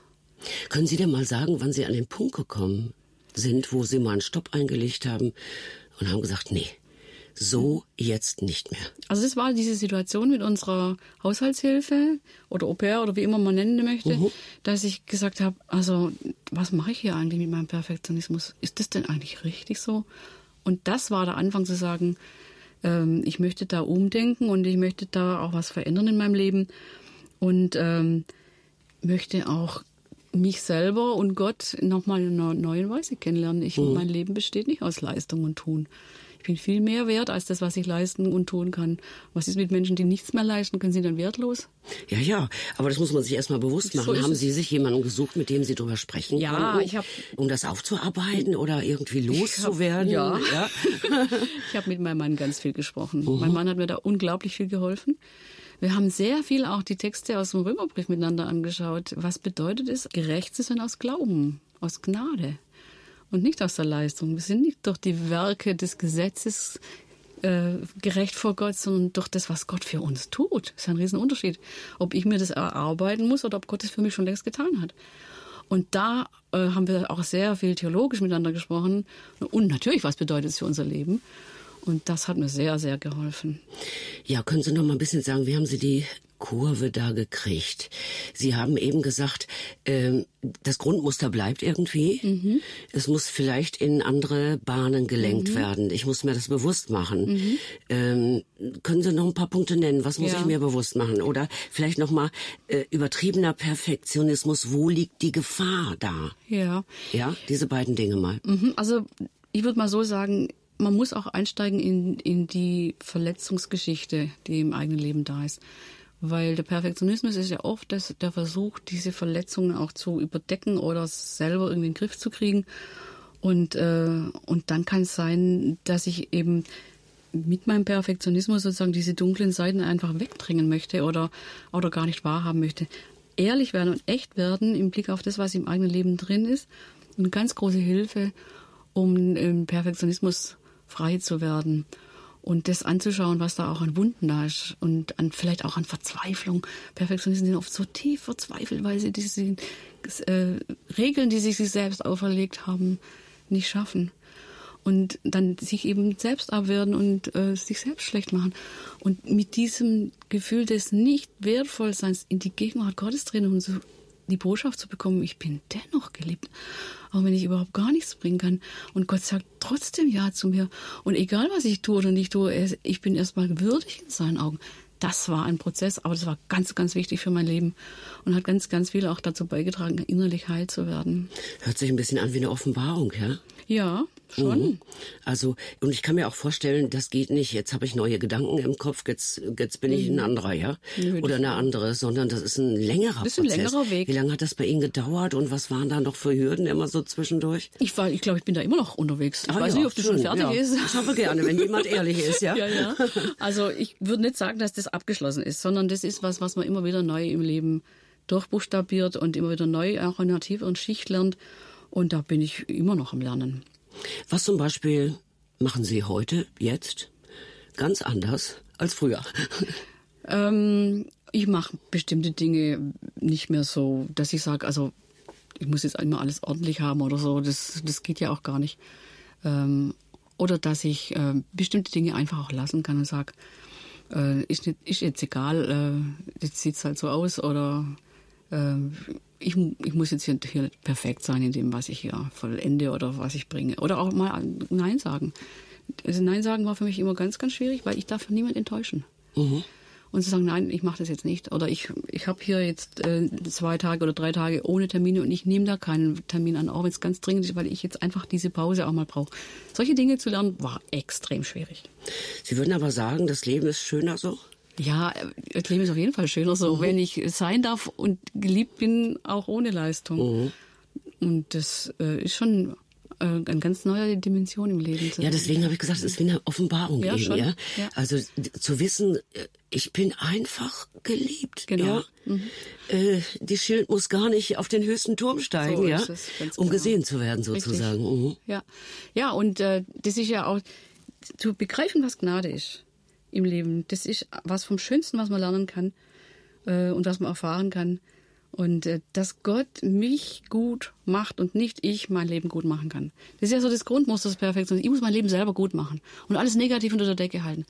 Können Sie denn mal sagen, wann Sie an den Punkt gekommen sind, wo Sie mal einen Stopp eingelegt haben und haben gesagt, nee, so jetzt nicht mehr? Also das war diese Situation mit unserer Haushaltshilfe oder Au pair oder wie immer man nennen möchte, dass ich gesagt habe, also was mache ich hier eigentlich mit meinem Perfektionismus? Ist das denn eigentlich richtig so? Und das war der Anfang zu sagen, ähm, ich möchte da umdenken und ich möchte da auch was verändern in meinem Leben und ähm, möchte auch mich selber und Gott nochmal in einer neuen Weise kennenlernen. Ich, Mein Leben besteht nicht aus Leistung und Tun. Ich bin viel mehr wert als das, was ich leisten und tun kann. Was ist mit Menschen, die nichts mehr leisten? Können sie dann wertlos? Ja, ja, aber das muss man sich erstmal bewusst machen. So haben. Sie sich jemanden gesucht, mit dem Sie drüber sprechen Ja, konnten, ich hab- um das aufzuarbeiten oder irgendwie loszuwerden? ja. [LAUGHS] ja. [LAUGHS] Ich habe mit meinem Mann ganz viel gesprochen. Mein Mann hat mir da unglaublich viel geholfen. Wir haben sehr viel auch die Texte aus dem Römerbrief miteinander angeschaut. Was bedeutet es, gerecht zu sein aus Glauben, aus Gnade und nicht aus der Leistung? Wir sind nicht durch die Werke des Gesetzes äh, gerecht vor Gott, sondern durch das, was Gott für uns tut. Das ist ein Riesenunterschied. Ob ich mir das erarbeiten muss oder ob Gott es für mich schon längst getan hat. Und da äh, haben wir auch sehr viel theologisch miteinander gesprochen. Und natürlich, was bedeutet es für unser Leben? Und das hat mir sehr, sehr geholfen. Ja, können Sie noch mal ein bisschen sagen, wie haben Sie die Kurve da gekriegt? Sie haben eben gesagt, ähm, das Grundmuster bleibt irgendwie. Mhm. Es muss vielleicht in andere Bahnen gelenkt mhm. werden. Ich muss mir das bewusst machen. Mhm. Ähm, können Sie noch ein paar Punkte nennen? Was muss ja. ich mir bewusst machen? Oder vielleicht noch mal äh, übertriebener Perfektionismus. Wo liegt die Gefahr da? Ja. Ja, diese beiden Dinge mal. Mhm. Also ich würde mal so sagen, man muss auch einsteigen in, in die Verletzungsgeschichte, die im eigenen Leben da ist. Weil der Perfektionismus ist ja oft das, der Versuch, diese Verletzungen auch zu überdecken oder selber irgendwie in den Griff zu kriegen. Und, äh, und dann kann es sein, dass ich eben mit meinem Perfektionismus sozusagen diese dunklen Seiten einfach wegdrängen möchte oder, oder gar nicht wahrhaben möchte. Ehrlich werden und echt werden im Blick auf das, was im eigenen Leben drin ist, eine ganz große Hilfe, um im Perfektionismus frei zu werden und das anzuschauen, was da auch an Wunden da ist und an, vielleicht auch an Verzweiflung. Perfektionisten sind oft so tief verzweifelt, weil sie diese äh, Regeln, die sie sich selbst auferlegt haben, nicht schaffen. Und dann sich eben selbst abwerten und äh, sich selbst schlecht machen. Und mit diesem Gefühl des Nicht-Wertvollseins in die Gegenwart Gottes drin und so die Botschaft zu bekommen, ich bin dennoch geliebt auch wenn ich überhaupt gar nichts bringen kann. Und Gott sagt trotzdem Ja zu mir. Und egal, was ich tue oder nicht tue, ich bin erstmal würdig in seinen Augen. Das war ein Prozess, aber das war ganz, ganz wichtig für mein Leben und hat ganz, ganz viel auch dazu beigetragen, innerlich heil zu werden. Hört sich ein bisschen an wie eine Offenbarung, ja? Ja, schon. Mhm. Also, und ich kann mir auch vorstellen, das geht nicht, jetzt habe ich neue Gedanken im Kopf, jetzt, jetzt bin ich ein mhm. anderer, ja? Nee, Oder eine andere, sondern das ist ein längerer das ist ein Prozess. längerer Weg. Wie lange hat das bei Ihnen gedauert und was waren da noch für Hürden immer so zwischendurch? Ich war, ich glaube, ich bin da immer noch unterwegs. Ich ah, weiß ja, nicht, ob das schon fertig ja. ist. Ich hoffe gerne, wenn jemand ehrlich [LAUGHS] ist, ja? ja, ja. Also, ich würde nicht sagen, dass das abgeschlossen ist, sondern das ist was, was man immer wieder neu im Leben durchbuchstabiert und immer wieder neu auch in einer tieferen Schicht lernt. Und da bin ich immer noch am Lernen. Was zum Beispiel machen Sie heute, jetzt, ganz anders als früher? [LAUGHS] Ähm, ich mache bestimmte Dinge nicht mehr so, dass ich sage, also ich muss jetzt immer alles ordentlich haben oder so. Das, das geht ja auch gar nicht. Ähm, oder dass ich äh, bestimmte Dinge einfach auch lassen kann und sage, äh, ist, ist jetzt egal, äh, jetzt sieht es halt so aus oder ich, ich muss jetzt hier, perfekt sein in dem, was ich hier vollende oder was ich bringe. Oder auch mal Nein sagen. Also Nein sagen war für mich immer ganz, ganz schwierig, weil ich darf niemand enttäuschen. Mhm. Und zu sagen, nein, ich mache das jetzt nicht. Oder ich, ich habe hier jetzt äh, zwei Tage oder drei Tage ohne Termine und ich nehme da keinen Termin an, auch wenn es ganz dringend ist, weil ich jetzt einfach diese Pause auch mal brauche. Solche Dinge zu lernen, war extrem schwierig. Sie würden aber sagen, das Leben ist schöner so? Ja, das Leben ist auf jeden Fall schöner so, mhm. wenn ich sein darf und geliebt bin, auch ohne Leistung. Mhm. Und das äh, ist schon äh, eine ganz neue Dimension im Leben. Ja, deswegen habe ich gesagt, es ist wie eine Offenbarung ja, eben, schon. Ja? ja? Also zu wissen, äh, ich bin einfach geliebt. Genau. Ja? Mhm. Äh, die Schild muss gar nicht auf den höchsten Turm steigen, so ja, um genau. gesehen zu werden sozusagen. Mhm. Ja, ja, und äh, das ist ja auch zu begreifen, was Gnade ist im Leben. Das ist was vom Schönsten, was man lernen kann äh, und was man erfahren kann. Und äh, dass Gott mich gut macht und nicht ich mein Leben gut machen kann. Das ist ja so das Grundmuster des Perfektions. Ich muss mein Leben selber gut machen und alles negativ unter der Decke halten.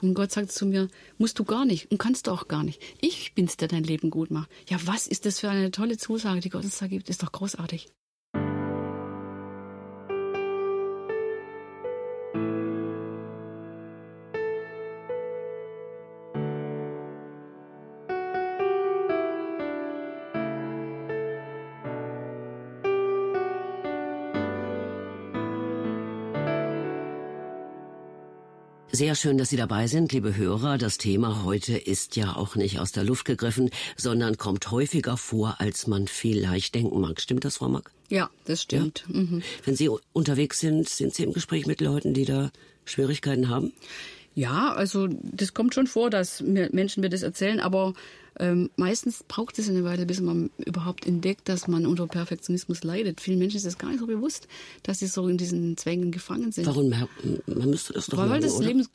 Und Gott sagt zu mir, musst du gar nicht und kannst du auch gar nicht. Ich bin's, der dein Leben gut macht. Ja, was ist das für eine tolle Zusage, die Gott uns da gibt? Ist doch großartig. Sehr schön, dass Sie dabei sind, liebe Hörer. Das Thema heute ist ja auch nicht aus der Luft gegriffen, sondern kommt häufiger vor, als man vielleicht denken mag. Stimmt das, Frau Mack? Ja, das stimmt. Ja? Mhm. Wenn Sie unterwegs sind, sind Sie im Gespräch mit Leuten, die da Schwierigkeiten haben? Ja, also das kommt schon vor, dass Menschen mir das erzählen, aber Ähm, meistens braucht es eine Weile, bis man überhaupt entdeckt, dass man unter Perfektionismus leidet. Vielen Menschen ist es gar nicht so bewusst, dass sie so in diesen Zwängen gefangen sind. Warum man müsste das doch Weil, merken, das oder? Leben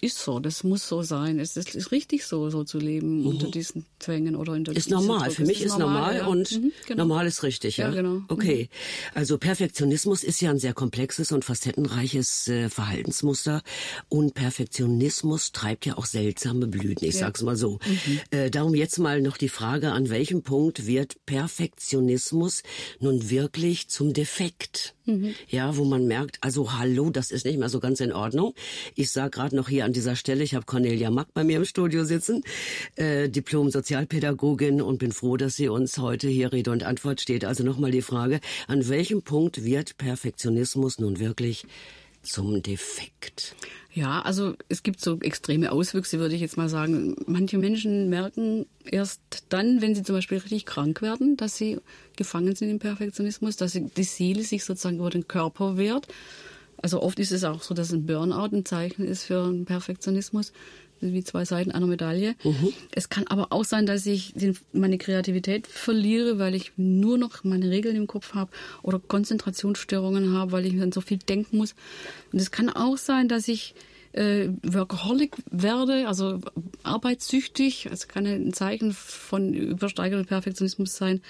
ist so, das muss so sein. Es ist, ist richtig so, so zu leben unter diesen Zwängen oder unter Mhm. Ist normal. Druck. Für mich ist normal ja. und Mhm, genau. normal ist richtig, ja? Ja, genau. Mhm. Okay. Also Perfektionismus ist ja ein sehr komplexes und facettenreiches äh, Verhaltensmuster und Perfektionismus treibt ja auch seltsame Blüten, ich sag's mal so. Mhm. Äh, darum jetzt mal noch die Frage, an welchem Punkt wird Perfektionismus nun wirklich zum Defekt? Mhm. Ja, wo man merkt, also hallo, das ist nicht mehr so ganz in Ordnung. Ich sag gerade noch hier an dieser Stelle, ich habe Cornelia Mack bei mir im Studio sitzen, äh, Diplom-Sozialpädagogin und bin froh, dass sie uns heute hier Rede und Antwort steht. Also nochmal die Frage, an welchem Punkt wird Perfektionismus nun wirklich zum Defekt? Ja, also es gibt so extreme Auswüchse, würde ich jetzt mal sagen. Manche Menschen merken erst dann, wenn sie zum Beispiel richtig krank werden, dass sie gefangen sind im Perfektionismus, dass sie, die Seele sich sozusagen über den Körper wehrt. Also oft ist es auch so, dass ein Burnout ein Zeichen ist für einen Perfektionismus, wie zwei Seiten einer Medaille. Es kann aber auch sein, dass ich den, meine Kreativität verliere, weil ich nur noch meine Regeln im Kopf habe oder Konzentrationsstörungen habe, weil ich dann so viel denken muss. Und es kann auch sein, dass ich äh, Workaholic werde, also arbeitssüchtig. Es kann ein Zeichen von übersteigertem Perfektionismus sein.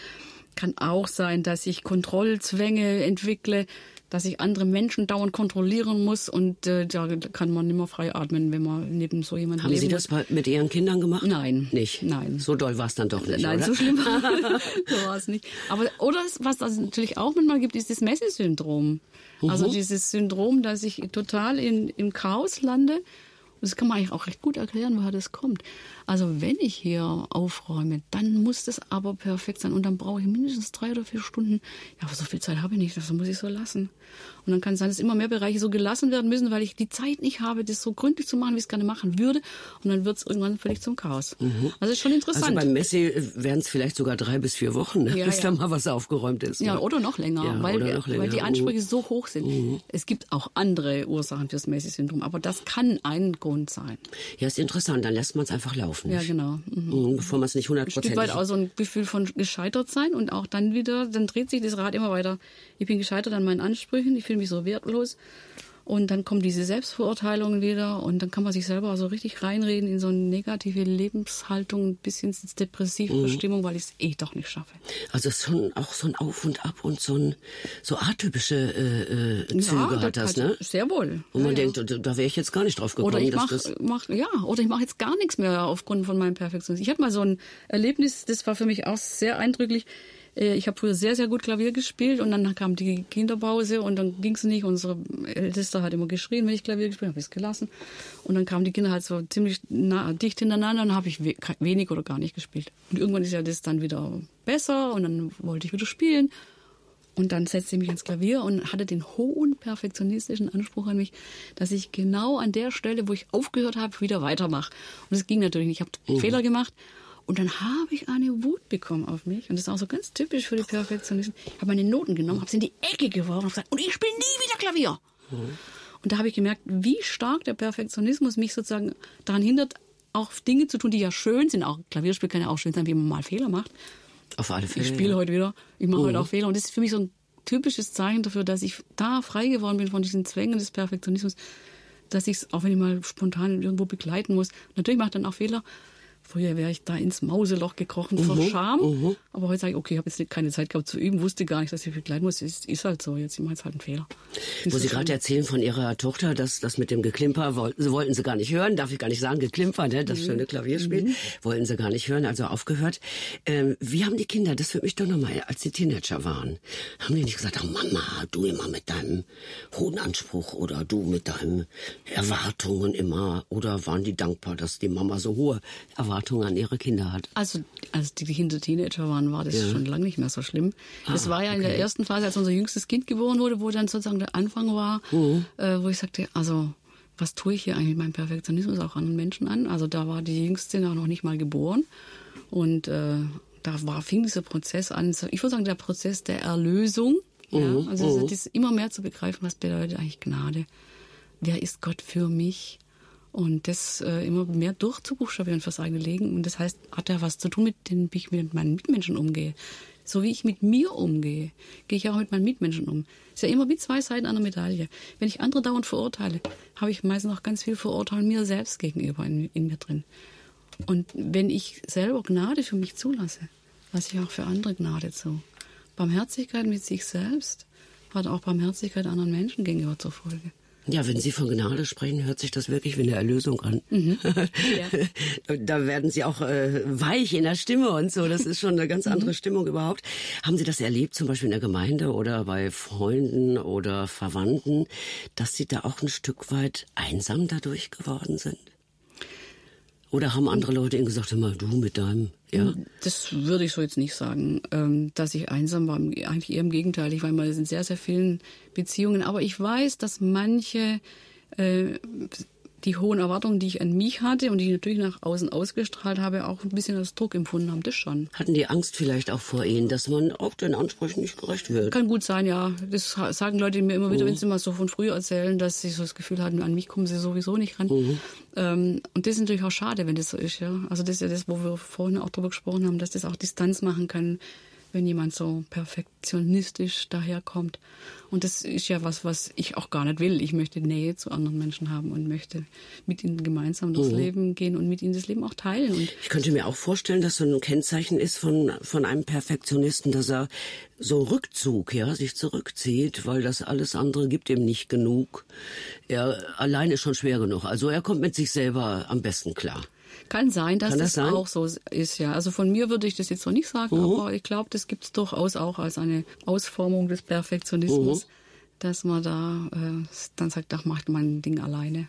Kann auch sein, dass ich Kontrollzwänge entwickle, dass ich andere Menschen dauernd kontrollieren muss und äh, da kann man nicht mehr frei atmen, wenn man neben so jemandem Haben Sie das bei- mit Ihren Kindern gemacht? Nein. Nicht? Nein. So doll war es dann doch nicht, Nein, oder? so schlimm war [LAUGHS] [LAUGHS] so war es nicht. Aber oder was es natürlich auch manchmal gibt, ist das Messi-Syndrom. Also dieses Syndrom, dass ich total in, im Chaos lande. Und das kann man eigentlich auch recht gut erklären, woher das kommt. Also wenn ich hier aufräume, dann muss das aber perfekt sein. Und dann brauche ich mindestens drei oder vier Stunden. Ja, aber so viel Zeit habe ich nicht, das muss ich so lassen. Und dann kann es sein, dass immer mehr Bereiche so gelassen werden müssen, weil ich die Zeit nicht habe, das so gründlich zu machen, wie ich es gerne machen würde. Und dann wird es irgendwann völlig zum Chaos. Also ist schon Also interessant. beim Messi wären es vielleicht sogar drei bis vier Wochen, ne? Ja, bis ja. da mal was aufgeräumt ist. Ja, ne? oder noch länger, Ja, weil, oder noch länger. weil die Mhm. Ansprüche so hoch sind. Es gibt auch andere Ursachen fürs Messi-Syndrom, aber das kann ein Grund sein. Ja, ist interessant. Dann lässt man es einfach laufen. Ja, nicht? genau. Mhm. Mhm, Bevor man es nicht Ein Stück hundertprozentig... weit auch so ein Gefühl von gescheitert sein und auch dann wieder, dann dreht sich das Rad immer weiter. Ich bin gescheitert an meinen Ansprüchen, ich fühle mich so wertlos. Und dann kommen diese Selbstverurteilungen wieder und dann kann man sich selber so richtig reinreden in so eine negative Lebenshaltung bis hin ins depressive Mhm. Verstimmung, weil ich es eh doch nicht schaffe. Also es ist schon auch so ein Auf und Ab und so ein so atypische äh, äh, Züge hat das, ne? Sehr wohl. Wo man Ja, ja. denkt, da, wäre ich jetzt gar nicht drauf gekommen, Oder ich mach, das... mach, ja, oder ich mache jetzt gar nichts mehr aufgrund von meinem Perfektionismus. Ich hatte mal so ein Erlebnis, das war für mich auch sehr eindrücklich. Äh, Ich habe früher sehr, sehr gut Klavier gespielt und dann kam die Kinderpause und dann ging es nicht. Unsere Älteste hat immer geschrien, wenn ich Klavier gespielt habe, habe ich es gelassen. Und dann kamen die Kinder halt so ziemlich nah, dicht hintereinander und dann habe ich we wenig oder gar nicht gespielt. Und irgendwann ist ja das dann wieder besser und dann wollte ich wieder spielen. Und dann setzte ich mich ans Klavier und hatte den hohen perfektionistischen Anspruch an mich, dass ich genau an der Stelle, wo ich aufgehört habe, wieder weitermache. Und das ging natürlich nicht. Ich habe Fehler gemacht. Und dann habe ich eine Wut bekommen auf mich. Und das ist auch so ganz typisch für die Perfektionisten. Ich habe meine Noten genommen, habe sie in die Ecke geworfen und gesagt, und ich spiele nie wieder Klavier. Und da habe ich gemerkt, wie stark der Perfektionismus mich sozusagen daran hindert, auch Dinge zu tun, die ja schön sind. Auch Klavierspiel kann ja auch schön sein, wie man mal Fehler macht. Auf alle Fälle. Ich spiele ja. heute wieder, ich mache heute auch Fehler. Und das ist für mich so ein typisches Zeichen dafür, dass ich da frei geworden bin von diesen Zwängen des Perfektionismus, dass ich es, auch wenn ich mal spontan irgendwo begleiten muss, natürlich mache ich dann auch Fehler. Früher wäre ich da ins Mauseloch gekrochen vor Scham. Aber heute sage ich, okay, ich habe jetzt keine Zeit gehabt zu üben, wusste gar nicht, dass ich begleiten muss. Ist, ist halt so, jetzt ich mache jetzt halt einen Fehler. Ist Wo Sie gerade schlimm. erzählen von Ihrer Tochter, dass das mit dem Geklimper wollten Sie gar nicht hören, darf ich gar nicht sagen, Geklimper, ne, Mhm. das schöne Klavierspiel, wollten Sie gar nicht hören, also aufgehört. Ähm, wie haben die Kinder, das würde mich doch nochmal, als sie Teenager waren, haben die nicht gesagt, oh Mama, du immer mit deinem hohen Anspruch oder du mit deinen Erwartungen immer, oder waren die dankbar, dass die Mama so hohe Erwartungen an ihre Kinder hat? Also, als die Kinder Teenager waren, war das schon lange nicht mehr so schlimm. Das Ah, war ja in der ersten Phase, als unser jüngstes Kind geboren wurde, wo dann sozusagen der Anfang war, Mhm. äh, wo ich sagte, also, was tue ich hier eigentlich mit meinem Perfektionismus auch anderen Menschen an? Also, da war die Jüngste noch nicht mal geboren. Und äh, da war, fing dieser Prozess an, ich würde sagen, der Prozess der Erlösung. Ja? Mhm, Also, so das immer mehr zu begreifen, was bedeutet eigentlich Gnade? Wer ist Gott für mich? Und das äh, immer mehr durchzubuchstabieren fürs eigene Leben. Und das heißt, hat ja was zu tun mit den, wie ich mit meinen Mitmenschen umgehe. So wie ich mit mir umgehe, gehe ich auch mit meinen Mitmenschen um. Ist ja immer wie zwei Seiten einer Medaille. Wenn ich andere dauernd verurteile, habe ich meistens auch ganz viel Verurteilen mir selbst gegenüber in, in mir drin. Und wenn ich selber Gnade für mich zulasse, lasse ich auch für andere Gnade zu. Barmherzigkeit mit sich selbst hat auch Barmherzigkeit anderen Menschen gegenüber zur Folge. Ja, wenn Sie von Gnade sprechen, hört sich das wirklich wie eine Erlösung an. Mhm. [LAUGHS] Ja. da werden Sie auch äh, weich in der Stimme und so. Das ist schon eine ganz andere mhm. Stimmung überhaupt. Haben Sie das erlebt, zum Beispiel in der Gemeinde oder bei Freunden oder Verwandten, dass Sie da auch ein Stück weit einsam dadurch geworden sind? Oder haben andere Leute Ihnen gesagt, hör mal, du mit deinem, ja? Das würde ich so jetzt nicht sagen, ähm, dass ich einsam war. Eigentlich eher im Gegenteil. Ich war mal in sehr, sehr vielen Beziehungen. Aber ich weiß, dass manche äh, die hohen Erwartungen, die ich an mich hatte und die ich natürlich nach außen ausgestrahlt habe, auch ein bisschen als Druck empfunden haben. Das schon. Hatten die Angst vielleicht auch vor Ihnen, dass man auch den Ansprüchen nicht gerecht wird? Kann gut sein, ja. Das sagen Leute mir immer wieder, mhm. wenn sie mal so von früher erzählen, dass sie so das Gefühl hatten, an mich kommen sie sowieso nicht ran. Mhm. Ähm, und das ist natürlich auch schade, wenn das so ist, ja. Also das ist ja das, wo wir vorhin auch drüber gesprochen haben, dass das auch Distanz machen kann wenn jemand so perfektionistisch daherkommt. Und das ist ja was, was ich auch gar nicht will. Ich möchte Nähe zu anderen Menschen haben und möchte mit ihnen gemeinsam durchs mhm. Leben gehen und mit ihnen das Leben auch teilen. Und ich könnte mir auch vorstellen, dass so ein Kennzeichen ist von, von einem Perfektionisten, dass er so Rückzug, ja, sich zurückzieht, weil das alles andere gibt ihm nicht genug. Er allein ist schon schwer genug. Also er kommt mit sich selber am besten klar. Kann sein, dass Kann das, das sein? auch so ist, ja. Also von mir würde ich das jetzt noch nicht sagen, uh aber ich glaube, das gibt es durchaus auch als eine Ausformung des Perfektionismus, uh dass man da äh, dann sagt, ach, macht mein Ding alleine.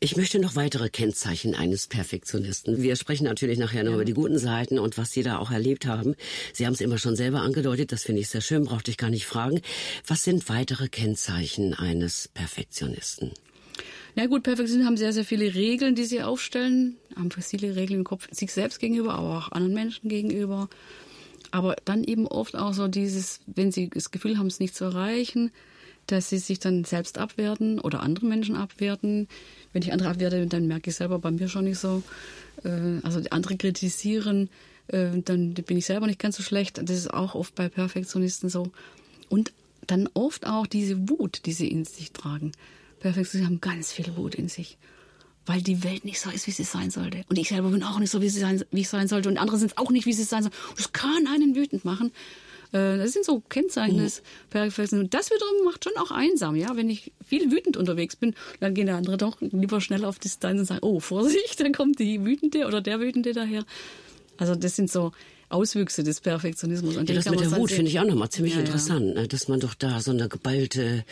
Ich möchte noch weitere Kennzeichen eines Perfektionisten. Wir sprechen natürlich nachher noch ja. über die guten Seiten und was Sie da auch erlebt haben. Sie haben es immer schon selber angedeutet, das finde ich sehr schön, brauchte ich gar nicht fragen. Was sind weitere Kennzeichen eines Perfektionisten? Na gut, Perfektionisten haben sehr, sehr viele Regeln, die sie aufstellen, haben viele Regeln im Kopf, sich selbst gegenüber, aber auch anderen Menschen gegenüber. Aber dann eben oft auch so dieses, wenn sie das Gefühl haben, es nicht zu erreichen, dass sie sich dann selbst abwerten oder andere Menschen abwerten. Wenn ich andere abwerte, dann merke ich selber bei mir schon nicht so. Äh, also andere kritisieren, äh, dann bin ich selber nicht ganz so schlecht. Das ist auch oft bei Perfektionisten so. Und dann oft auch diese Wut, die sie in sich tragen. Perfektionisten haben ganz viel Wut in sich. Weil die Welt nicht so ist, wie sie sein sollte. Und ich selber bin auch nicht so, wie, sie sein, wie ich sein sollte. Und andere sind auch nicht, wie sie sein sollen. Das kann einen wütend machen. Äh, das sind so Kennzeichen des. Perfektionismus. Und das wiederum macht schon auch einsam, ja. Wenn ich viel wütend unterwegs bin, dann gehen der andere doch lieber schnell auf Distanz und sagen, oh, Vorsicht, [LAUGHS] dann kommt die Wütende oder der Wütende daher. Also das sind so Auswüchse des Perfektionismus. Und ja, das mit der Wut finde ich auch nochmal ziemlich ja, interessant, ja. Ne, dass man doch da so eine geballte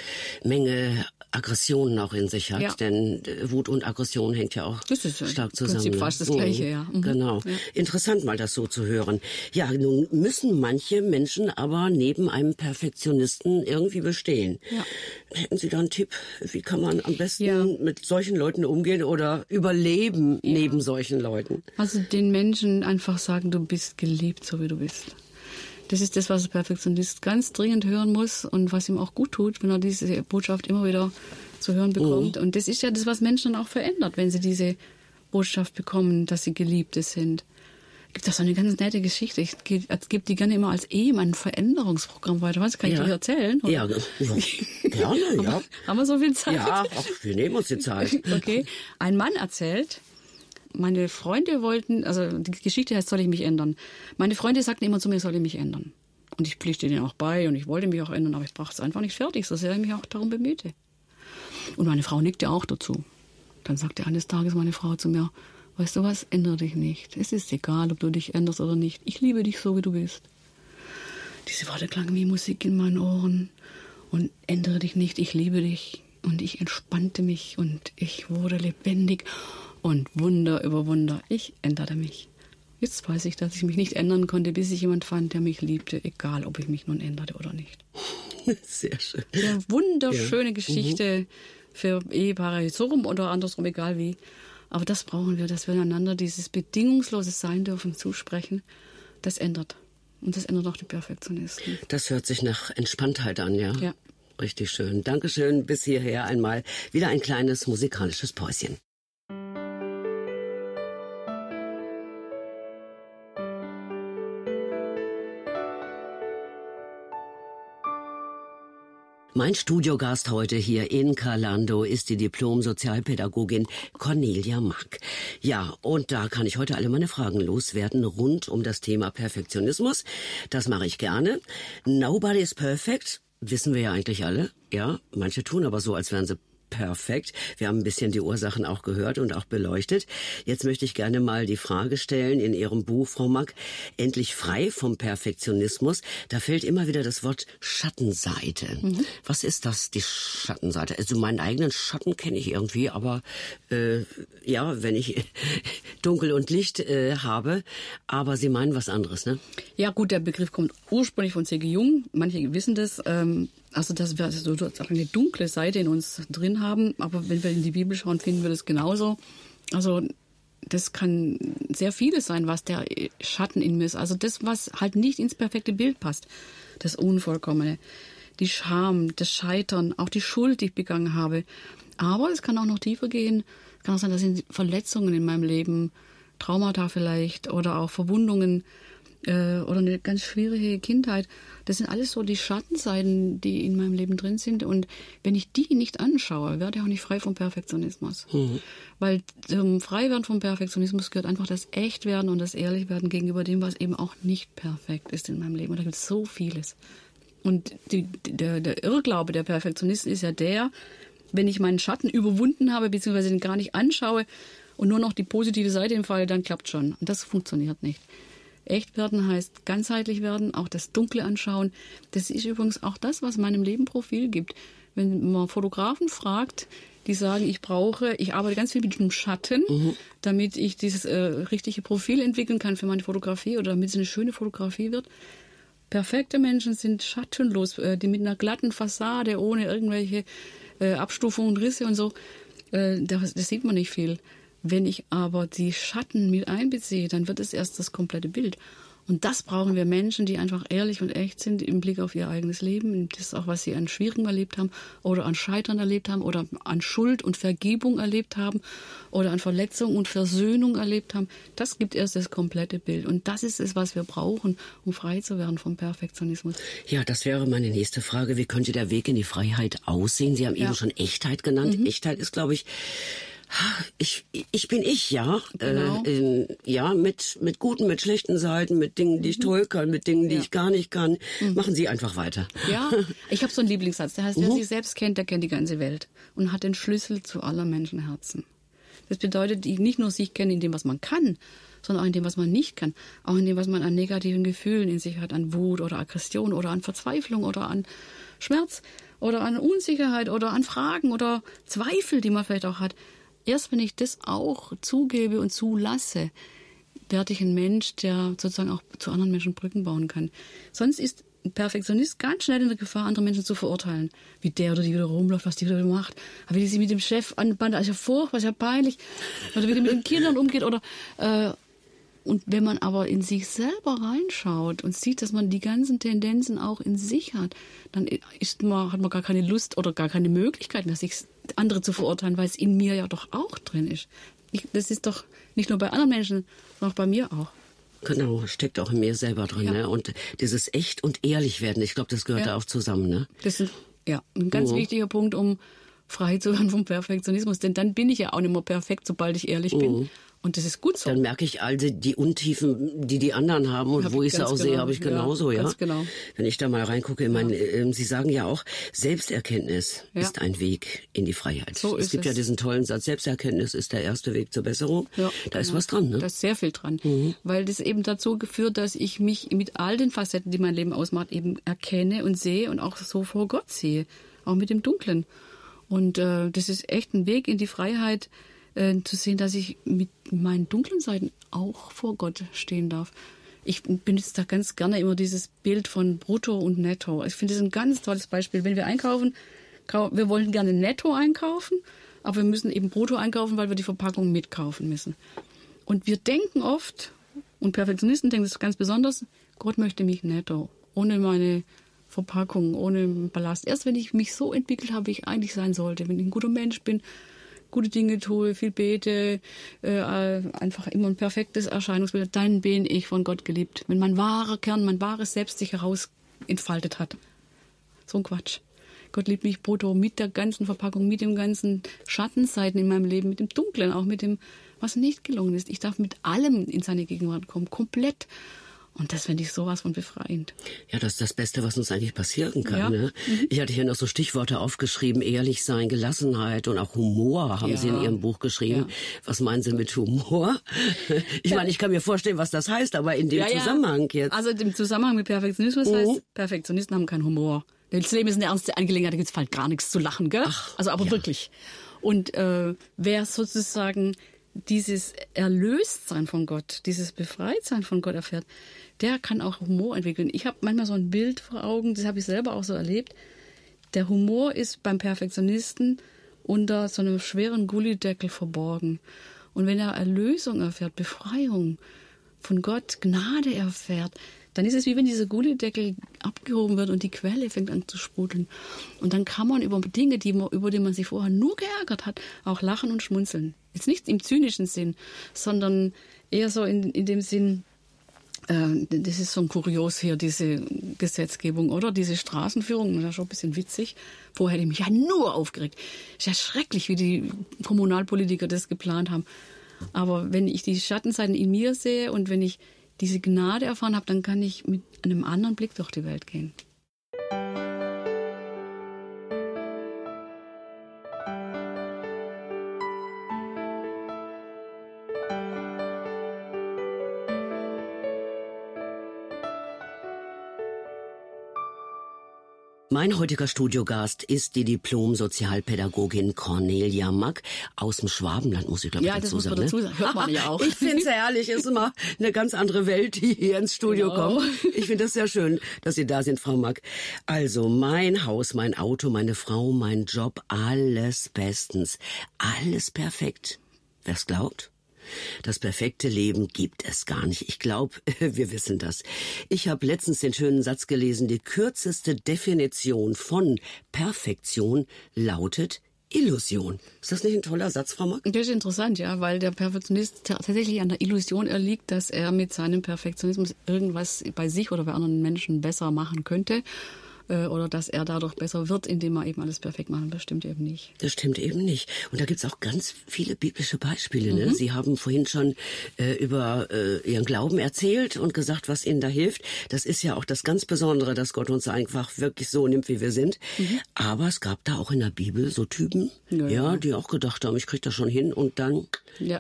Menge Aggressionen auch in sich hat, ja. denn äh, Wut und Aggression hängt ja auch das ist stark zusammen. Prinzip fast das Gleiche, ja. Mhm. Genau. Ja. Interessant mal das so zu hören. Ja, nun müssen manche Menschen aber neben einem Perfektionisten irgendwie bestehen. Ja. Hätten Sie da einen Tipp? Wie kann man am besten ja. mit solchen Leuten umgehen oder überleben neben solchen Leuten? Also den Menschen einfach sagen, du bist geliebt, so wie du bist. Das ist das, was der Perfektionist ganz dringend hören muss und was ihm auch gut tut, wenn er diese Botschaft immer wieder zu hören bekommt. Mhm. Und das ist ja das, was Menschen dann auch verändert, wenn sie diese Botschaft bekommen, dass sie Geliebte sind. Gibt das so eine ganz nette Geschichte. Ich gebe die gerne immer als Ehemann ein Veränderungsprogramm weiter. Was kann ich ja. dir erzählen? Oder? Ja, gerne, ja. [LAUGHS] Haben wir so viel Zeit? Ja, ach, wir nehmen uns die Zeit. [LAUGHS] okay. Ein Mann erzählt, meine Freunde wollten, also die Geschichte heißt, soll ich mich ändern? Meine Freunde sagten immer zu mir, soll ich mich ändern? Und ich pflichte denen auch bei und ich wollte mich auch ändern, aber ich brachte es einfach nicht fertig, so sehr ich mich auch darum bemühte. Und meine Frau nickte auch dazu. Dann sagte eines Tages meine Frau zu mir, weißt du was, ändere dich nicht. Es ist egal, ob du dich änderst oder nicht. Ich liebe dich so, wie du bist. Diese Worte klangen wie Musik in meinen Ohren. Und ändere dich nicht, ich liebe dich. Und ich entspannte mich und ich wurde lebendig und Wunder über Wunder, ich änderte mich. Jetzt weiß ich, dass ich mich nicht ändern konnte, bis ich jemand fand, der mich liebte, egal ob ich mich nun änderte oder nicht. [LAUGHS] Sehr schön. Eine wunderschöne ja. Geschichte mhm. für Ehepaare, so rum oder andersrum, egal wie. Aber das brauchen wir, dass wir einander dieses bedingungslose Sein dürfen zusprechen. Das ändert. Und das ändert auch die Perfektionisten. Das hört sich nach Entspanntheit an, ja? Ja. Richtig schön. Dankeschön. Bis hierher einmal wieder ein kleines musikalisches Päuschen. Mein Studiogast heute hier in Calando ist die Diplom-Sozialpädagogin Cornelia Mack. Ja, und da kann ich heute alle meine Fragen loswerden rund um das Thema Perfektionismus. Das mache ich gerne. Nobody is perfect, wissen wir ja eigentlich alle. Ja, manche tun aber so, als wären sie perfekt. Wir haben ein bisschen die Ursachen auch gehört und auch beleuchtet. Jetzt möchte ich gerne mal die Frage stellen in Ihrem Buch, Frau Mack, endlich frei vom Perfektionismus. Da fällt immer wieder das Wort Schattenseite. Mhm. Was ist das, die Schattenseite? Also meinen eigenen Schatten kenne ich irgendwie, aber äh, ja, wenn ich [LAUGHS] Dunkel und Licht äh, habe, aber Sie meinen was anderes, ne? Ja gut, der Begriff kommt ursprünglich von C.G. Jung. Manche wissen das. Ähm also dass wir so eine dunkle Seite in uns drin haben, aber wenn wir in die Bibel schauen, finden wir das genauso. Also das kann sehr vieles sein, was der Schatten in mir ist. Also das, was halt nicht ins perfekte Bild passt. Das Unvollkommene, die Scham, das Scheitern, auch die Schuld, die ich begangen habe. Aber es kann auch noch tiefer gehen. Es kann auch sein, dass sind Verletzungen in meinem Leben, Traumata vielleicht oder auch Verwundungen äh, oder eine ganz schwierige Kindheit. Das sind alles so die Schattenseiten, die in meinem Leben drin sind. Und wenn ich die nicht anschaue, werde ich auch nicht frei vom Perfektionismus. Mhm. Weil zum Freiwerden vom Perfektionismus gehört einfach das Echtwerden und das Ehrlichwerden gegenüber dem, was eben auch nicht perfekt ist in meinem Leben. Und da gibt es so vieles. Und die, der, der Irrglaube der Perfektionisten ist ja der, wenn ich meinen Schatten überwunden habe, beziehungsweise den gar nicht anschaue und nur noch die positive Seite im Fall, dann klappt schon. Und das funktioniert nicht. Echt werden heißt ganzheitlich werden, auch das Dunkle anschauen. Das ist übrigens auch das, was meinem Leben Profil gibt. Wenn man Fotografen fragt, die sagen, ich brauche, ich arbeite ganz viel mit dem Schatten, mhm. damit ich dieses äh, richtige Profil entwickeln kann für meine Fotografie oder damit es eine schöne Fotografie wird. Perfekte Menschen sind schattenlos, äh, die mit einer glatten Fassade, ohne irgendwelche äh, Abstufungen, Risse und so. Äh, das, das sieht man nicht viel. Wenn ich aber die Schatten mit einbeziehe, dann wird es erst das komplette Bild. Und das brauchen wir Menschen, die einfach ehrlich und echt sind im Blick auf ihr eigenes Leben. Das ist auch, was sie an Schwierigen erlebt haben oder an Scheitern erlebt haben oder an Schuld und Vergebung erlebt haben oder an Verletzung und Versöhnung erlebt haben. Das gibt erst das komplette Bild. Und das ist es, was wir brauchen, um frei zu werden vom Perfektionismus. Ja, das wäre meine nächste Frage. Wie könnte der Weg in die Freiheit aussehen? Sie haben ja. eben schon Echtheit genannt. Mhm. Echtheit ist, glaube ich, ich, ich bin ich, ja. Genau. Äh, äh, ja, mit, mit guten, mit schlechten Seiten, mit Dingen, die ich mhm. toll kann, mit Dingen, die ja. ich gar nicht kann. Mhm. Machen Sie einfach weiter. Ja, ich habe so einen Lieblingssatz, der heißt, wer mhm. sich selbst kennt, der kennt die ganze Welt und hat den Schlüssel zu aller Menschenherzen. Das bedeutet, nicht nur sich kennen in dem, was man kann, sondern auch in dem, was man nicht kann. Auch in dem, was man an negativen Gefühlen in sich hat, an Wut oder Aggression oder an Verzweiflung oder an Schmerz oder an Unsicherheit oder an Fragen oder Zweifel, die man vielleicht auch hat erst wenn ich das auch zugebe und zulasse, werde ich ein Mensch, der sozusagen auch zu anderen Menschen Brücken bauen kann. Sonst ist ein Perfektionist ganz schnell in der Gefahr, andere Menschen zu verurteilen. Wie der oder die wieder rumläuft, was die wieder macht. Aber wie die sich mit dem Chef anband, ist ja furchtbar, ist ja peinlich. Oder wie die mit den Kindern umgeht. Oder, äh, und wenn man aber in sich selber reinschaut und sieht, dass man die ganzen Tendenzen auch in sich hat, dann ist man, hat man gar keine Lust oder gar keine Möglichkeit mehr, sich andere zu verurteilen, weil es in mir ja doch auch drin ist. Ich, das ist doch nicht nur bei anderen Menschen, sondern auch bei mir auch. Genau, steckt auch in mir selber drin. Ja. Ne? Und dieses echt und ehrlich werden, ich glaube, das gehört ja. da auch zusammen. Ne? Das ist ja ein ganz oh. wichtiger Punkt, um frei zu werden vom Perfektionismus. Denn dann bin ich ja auch nicht mehr perfekt, sobald ich ehrlich oh. bin. Und das ist gut so. Dann merke ich also die Untiefen, die die anderen haben und hab wo ich sie auch genau, sehe, habe ich genauso, ja. Ganz genau. Wenn ich da mal reingucke, ich meine, äh, Sie sagen ja auch, Selbsterkenntnis ja. ist ein Weg in die Freiheit. So es gibt es. ja diesen tollen Satz, Selbsterkenntnis ist der erste Weg zur Besserung. Ja, da ist genau. was dran, ne? Da ist sehr viel dran. Mhm. Weil das eben dazu geführt, dass ich mich mit all den Facetten, die mein Leben ausmacht, eben erkenne und sehe und auch so vor Gott sehe. Auch mit dem Dunklen. Und äh, das ist echt ein Weg in die Freiheit, äh, zu sehen, dass ich mit meinen dunklen Seiten auch vor Gott stehen darf. Ich benutze da ganz gerne immer dieses Bild von Brutto und Netto. Ich finde das ein ganz tolles Beispiel. Wenn wir einkaufen, wir wollen gerne Netto einkaufen, aber wir müssen eben Brutto einkaufen, weil wir die Verpackung mitkaufen müssen. Und wir denken oft, und Perfektionisten denken das ganz besonders, Gott möchte mich netto, ohne meine Verpackung, ohne Ballast. Erst wenn ich mich so entwickelt habe, wie ich eigentlich sein sollte, wenn ich ein guter Mensch bin, gute Dinge tue, viel bete, äh, einfach immer ein perfektes Erscheinungsbild, dann bin ich von Gott geliebt. Wenn mein wahrer Kern, mein wahres Selbst sich heraus entfaltet hat. So ein Quatsch. Gott liebt mich brutto mit der ganzen Verpackung, mit dem ganzen Schattenseiten in meinem Leben, mit dem Dunklen, auch mit dem, was nicht gelungen ist. Ich darf mit allem in seine Gegenwart kommen, komplett. Und das finde ich sowas von befreiend. Ja, das ist das Beste, was uns eigentlich passieren kann. Ja. Ne? Mhm. Ich hatte hier noch so Stichworte aufgeschrieben, ehrlich sein, Gelassenheit und auch Humor haben Ja. Sie in Ihrem Buch geschrieben. Ja. Was meinen Sie mit Humor? [LAUGHS] Ich meine, ich kann mir vorstellen, was das heißt, aber in dem. Zusammenhang jetzt. Also im Zusammenhang mit Perfektionismus Mhm. heißt, Perfektionisten haben keinen Humor. Das Leben ist eine ernste Angelegenheit, da gibt's halt gar nichts zu lachen, gell? also aber wirklich. Und äh, wer sozusagen dieses Erlöstsein von Gott, dieses Befreitsein von Gott erfährt, der kann auch Humor entwickeln. Ich habe manchmal so ein Bild vor Augen, das habe ich selber auch so erlebt. Der Humor ist beim Perfektionisten unter so einem schweren Gullideckel verborgen. Und wenn er Erlösung erfährt, Befreiung von Gott, Gnade erfährt, dann ist es wie wenn dieser Gullideckel abgehoben wird und die Quelle fängt an zu sprudeln. Und dann kann man über Dinge, die man, über die man sich vorher nur geärgert hat, auch lachen und schmunzeln. Jetzt nicht im zynischen Sinn, sondern eher so in, in dem Sinn, das ist so ein Kurios hier, diese Gesetzgebung, oder? Diese Straßenführung, das ist ja schon ein bisschen witzig. Vorher hätte ich mich ja nur aufgeregt. Ist ja schrecklich, wie die Kommunalpolitiker das geplant haben. Aber wenn ich die Schattenseiten in mir sehe und wenn ich diese Gnade erfahren habe, dann kann ich mit einem anderen Blick durch die Welt gehen. Mein heutiger Studiogast ist die Diplom-Sozialpädagogin Cornelia Mack aus dem Schwabenland, muss ich glaube Ja, ich das dazu muss man sagen. dazu sagen. Hört man ja auch. [LAUGHS] Ich finde es herrlich, ist immer eine ganz andere Welt, die hier ins Studio Genau. kommt. [LAUGHS] Ich finde es sehr schön, dass Sie da sind, Frau Mack. Also mein Haus, mein Auto, meine Frau, mein Job, alles bestens, alles perfekt. Wer's glaubt? Das perfekte Leben gibt es gar nicht. Ich glaube, [LAUGHS] wir wissen das. Ich habe letztens den schönen Satz gelesen, die kürzeste Definition von Perfektion lautet Illusion. Ist das nicht ein toller Satz, Frau Mack? Das ist interessant, ja, weil der Perfektionist ta- tatsächlich an der Illusion erliegt, dass er mit seinem Perfektionismus irgendwas bei sich oder bei anderen Menschen besser machen könnte oder dass er dadurch besser wird, indem er eben alles perfekt macht. Das stimmt eben nicht. Das stimmt eben nicht. Und da gibt's auch ganz viele biblische Beispiele. Mhm. Ne? Sie haben vorhin schon äh, über äh, Ihren Glauben erzählt und gesagt, was Ihnen da hilft. Das ist ja auch das ganz Besondere, dass Gott uns einfach wirklich so nimmt, wie wir sind. Aber es gab da auch in der Bibel so Typen, Mhm. Ja, ja, ja. die auch gedacht haben, ich krieg das schon hin und dann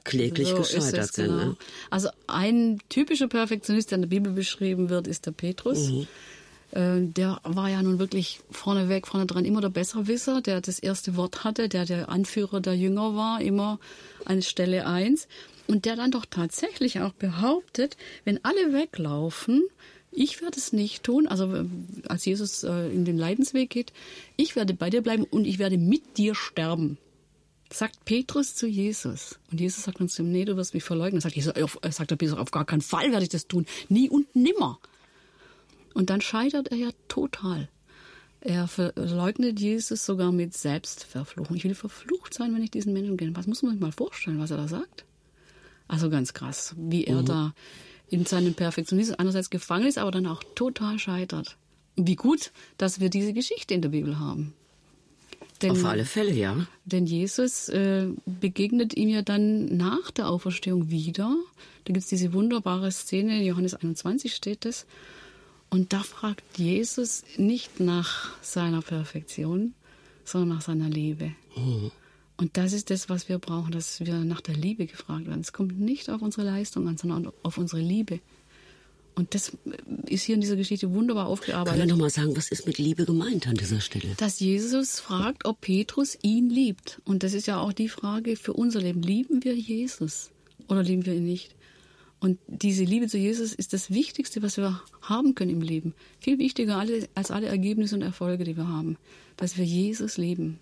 kläglich so gescheitert es, sind. genau. Ne? Also ein typischer Perfektionist, der in der Bibel beschrieben wird, ist der Petrus. Mhm. Äh, Der war ja nun wirklich vorneweg, vorne dran immer der Besserwisser, der das erste Wort hatte, der der Anführer der Jünger war, immer an Stelle eins. Und der dann doch tatsächlich auch behauptet, wenn alle weglaufen, ich werde es nicht tun. Also äh, als Jesus äh, in den Leidensweg geht, ich werde bei dir bleiben und ich werde mit dir sterben sagt Petrus zu Jesus. Und Jesus sagt uns, nee, du wirst mich verleugnen. Sagt, äh, sagt der Petrus, auf gar keinen Fall werde ich das tun. Nie und nimmer. Und dann scheitert er ja total. Er verleugnet Jesus sogar mit Selbstverfluchung. Ich will verflucht sein, wenn ich diesen Menschen kenne. Was muss man sich mal vorstellen, was er da sagt? Also ganz krass, wie er da in seinem Perfektionismus einerseits gefangen ist, aber dann auch total scheitert. Wie gut, dass wir diese Geschichte in der Bibel haben. Denn, Auf alle Fälle, ja. denn Jesus äh, begegnet ihm ja dann nach der Auferstehung wieder. Da gibt's diese wunderbare Szene, in Johannes 21 steht es. Und da fragt Jesus nicht nach seiner Perfektion, sondern nach seiner Liebe. Und das ist das, was wir brauchen, dass wir nach der Liebe gefragt werden. Es kommt nicht auf unsere Leistung an, sondern auf unsere Liebe. Und das ist hier in dieser Geschichte wunderbar Können aufgearbeitet. wir noch mal sagen, was ist mit Liebe gemeint an dieser Stelle? dass Jesus fragt, ob Petrus ihn liebt. Und das ist ja auch die Frage für unser Leben. Lieben wir Jesus oder lieben wir ihn nicht? Und diese Liebe zu Jesus ist das Wichtigste, was wir haben können im Leben. Viel wichtiger als alle Ergebnisse und Erfolge, die wir haben. Dass wir Jesus lieben.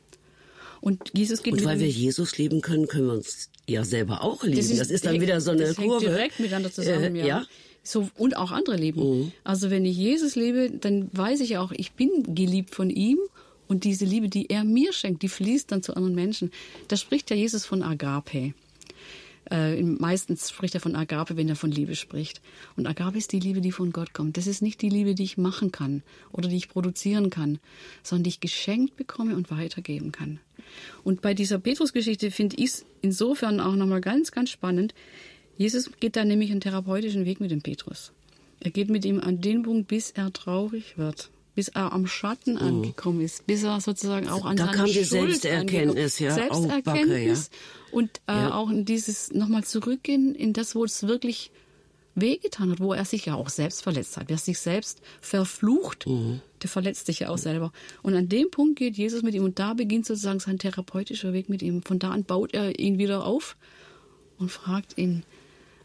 Und Jesus geht Und weil wir Jesus lieben können, können wir uns ja selber auch lieben. Das ist, dann hängt- wieder so eine das hängt Kurve. direkt miteinander zusammen, Äh, ja. ja. So, und auch andere lieben. Mhm. Also wenn ich Jesus liebe, dann weiß ich auch, ich bin geliebt von ihm und diese Liebe, die er mir schenkt, die fließt dann zu anderen Menschen. Da spricht ja Jesus von Agape. Äh, meistens spricht er von Agape, wenn er von Liebe spricht. Und Agape ist die Liebe, die von Gott kommt. Das ist nicht die Liebe, die ich machen kann oder die ich produzieren kann, sondern die ich geschenkt bekomme und weitergeben kann. Und bei dieser Petrus-Geschichte finde ich es insofern auch nochmal ganz, ganz spannend. Jesus geht da nämlich einen therapeutischen Weg mit dem Petrus. Er geht mit ihm an den Punkt, bis er traurig wird bis er am Schatten mhm. angekommen ist, bis er sozusagen auch an da seiner kam die Schuld Selbsterkenntnis, ja. Selbsterkenntnis Oh, Backe, und äh, Ja. auch in dieses nochmal zurückgehen in das, wo es wirklich wehgetan hat, wo er sich ja auch selbst verletzt hat. Wer sich selbst verflucht, Mhm. der verletzt sich ja auch selber. Und an dem Punkt geht Jesus mit ihm und da beginnt sozusagen sein therapeutischer Weg mit ihm. Von da an baut er ihn wieder auf und fragt ihn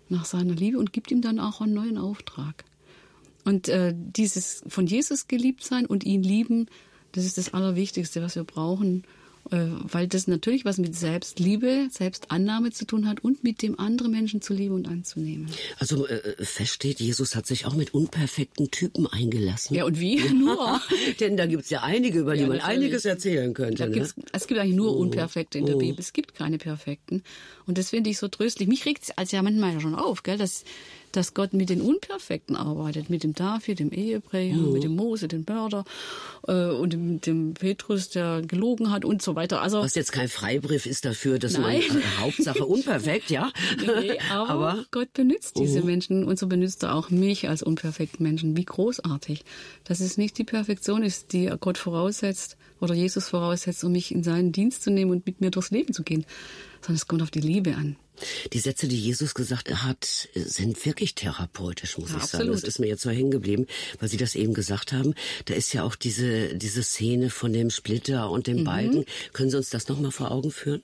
nach seiner Liebe und gibt ihm dann auch einen neuen Auftrag. Und äh, dieses von Jesus geliebt sein und ihn lieben, das ist das Allerwichtigste, was wir brauchen, äh, weil das natürlich was mit Selbstliebe, Selbstannahme zu tun hat und mit dem anderen Menschen zu lieben und anzunehmen. Also äh, feststeht, Jesus hat sich auch mit unperfekten Typen eingelassen. Ja, und wie? [LAUGHS] Nur. Denn da gibt's ja einige, über die Ja, man einiges erzählen könnte. Ne? es gibt eigentlich nur Unperfekte in der Bibel. Es gibt keine Perfekten. Und das finde ich so tröstlich. Mich regt es als ja manchmal schon auf, gell, dass, dass Gott mit den Unperfekten arbeitet. Mit dem David, dem Ehebrecher, mit dem Mose, dem Mörder äh, und dem, dem Petrus, der gelogen hat und so weiter. Also Was jetzt kein Freibrief ist dafür, dass Nein. man äh, Hauptsache unperfekt, ja. [LAUGHS] Nee, aber, Aber Mhm. Gott benutzt diese Menschen und so benutzt er auch mich als unperfekten Menschen. Wie großartig. Dass es nicht die Perfektion ist, die Gott voraussetzt oder Jesus voraussetzt, um mich in seinen Dienst zu nehmen und mit mir durchs Leben zu gehen, sondern es kommt auf die Liebe an. Die Sätze, die Jesus gesagt hat, sind wirklich therapeutisch, muss Ja, ich sagen. absolut. Das ist mir jetzt so hängen geblieben, weil Sie das eben gesagt haben. Da ist ja auch diese, diese Szene von dem Splitter und Mhm. dem Balken. Können Sie uns das nochmal vor Augen führen?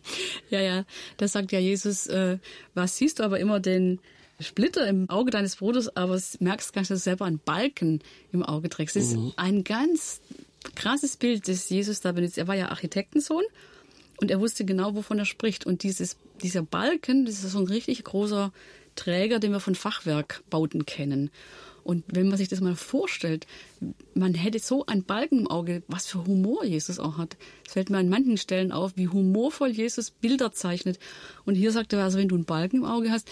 Ja, ja, da sagt ja Jesus, äh, was siehst du aber immer den Splitter im Auge deines Bruders, aber merkst gar nicht, dass du selber einen Balken im Auge trägst. Das ist ein ganz krasses Bild, das Jesus da benutzt. Er war ja Architektensohn und er wusste genau, wovon er spricht. Und dieses, dieser Balken, das ist so ein richtig großer Träger, den wir von Fachwerkbauten kennen. Und wenn man sich das mal vorstellt, man hätte so einen Balken im Auge, was für Humor Jesus auch hat. Es fällt mir an manchen Stellen auf, wie humorvoll Jesus Bilder zeichnet. Und hier sagt er, also wenn du einen Balken im Auge hast,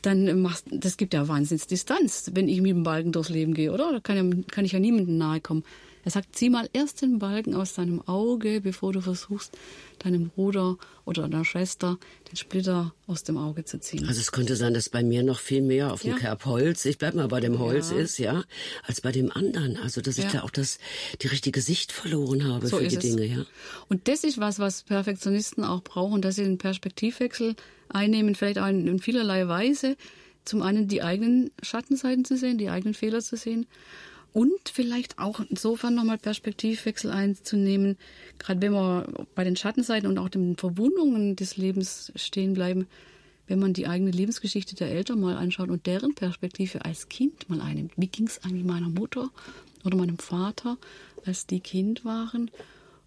dann machst, das gibt ja Wahnsinnsdistanz, wenn ich mit dem Balken durchs Leben gehe, oder? Da kann, ja, kann ich ja niemandem nahe kommen. Er sagt, zieh mal erst den Balken aus deinem Auge, bevor du versuchst, deinem Bruder oder deiner Schwester den Splitter aus dem Auge zu ziehen. Also es könnte sein, dass bei mir noch viel mehr auf dem Ja. Kerb Holz, ich bleib mal bei dem Holz Ja. ist, ja, als bei dem anderen. Also dass ich Ja. da auch das, die richtige Sicht verloren habe So für die es. Dinge, ja. Und das ist was, was Perfektionisten auch brauchen, dass sie einen Perspektivwechsel einnehmen, vielleicht auch in, in vielerlei Weise. Zum einen die eigenen Schattenseiten zu sehen, die eigenen Fehler zu sehen und vielleicht auch insofern nochmal Perspektivwechsel einzunehmen, gerade wenn wir bei den Schattenseiten und auch den Verwundungen des Lebens stehen bleiben, wenn man die eigene Lebensgeschichte der Eltern mal anschaut und deren Perspektive als Kind mal einnimmt. Wie ging es eigentlich meiner Mutter oder meinem Vater, als die Kind waren,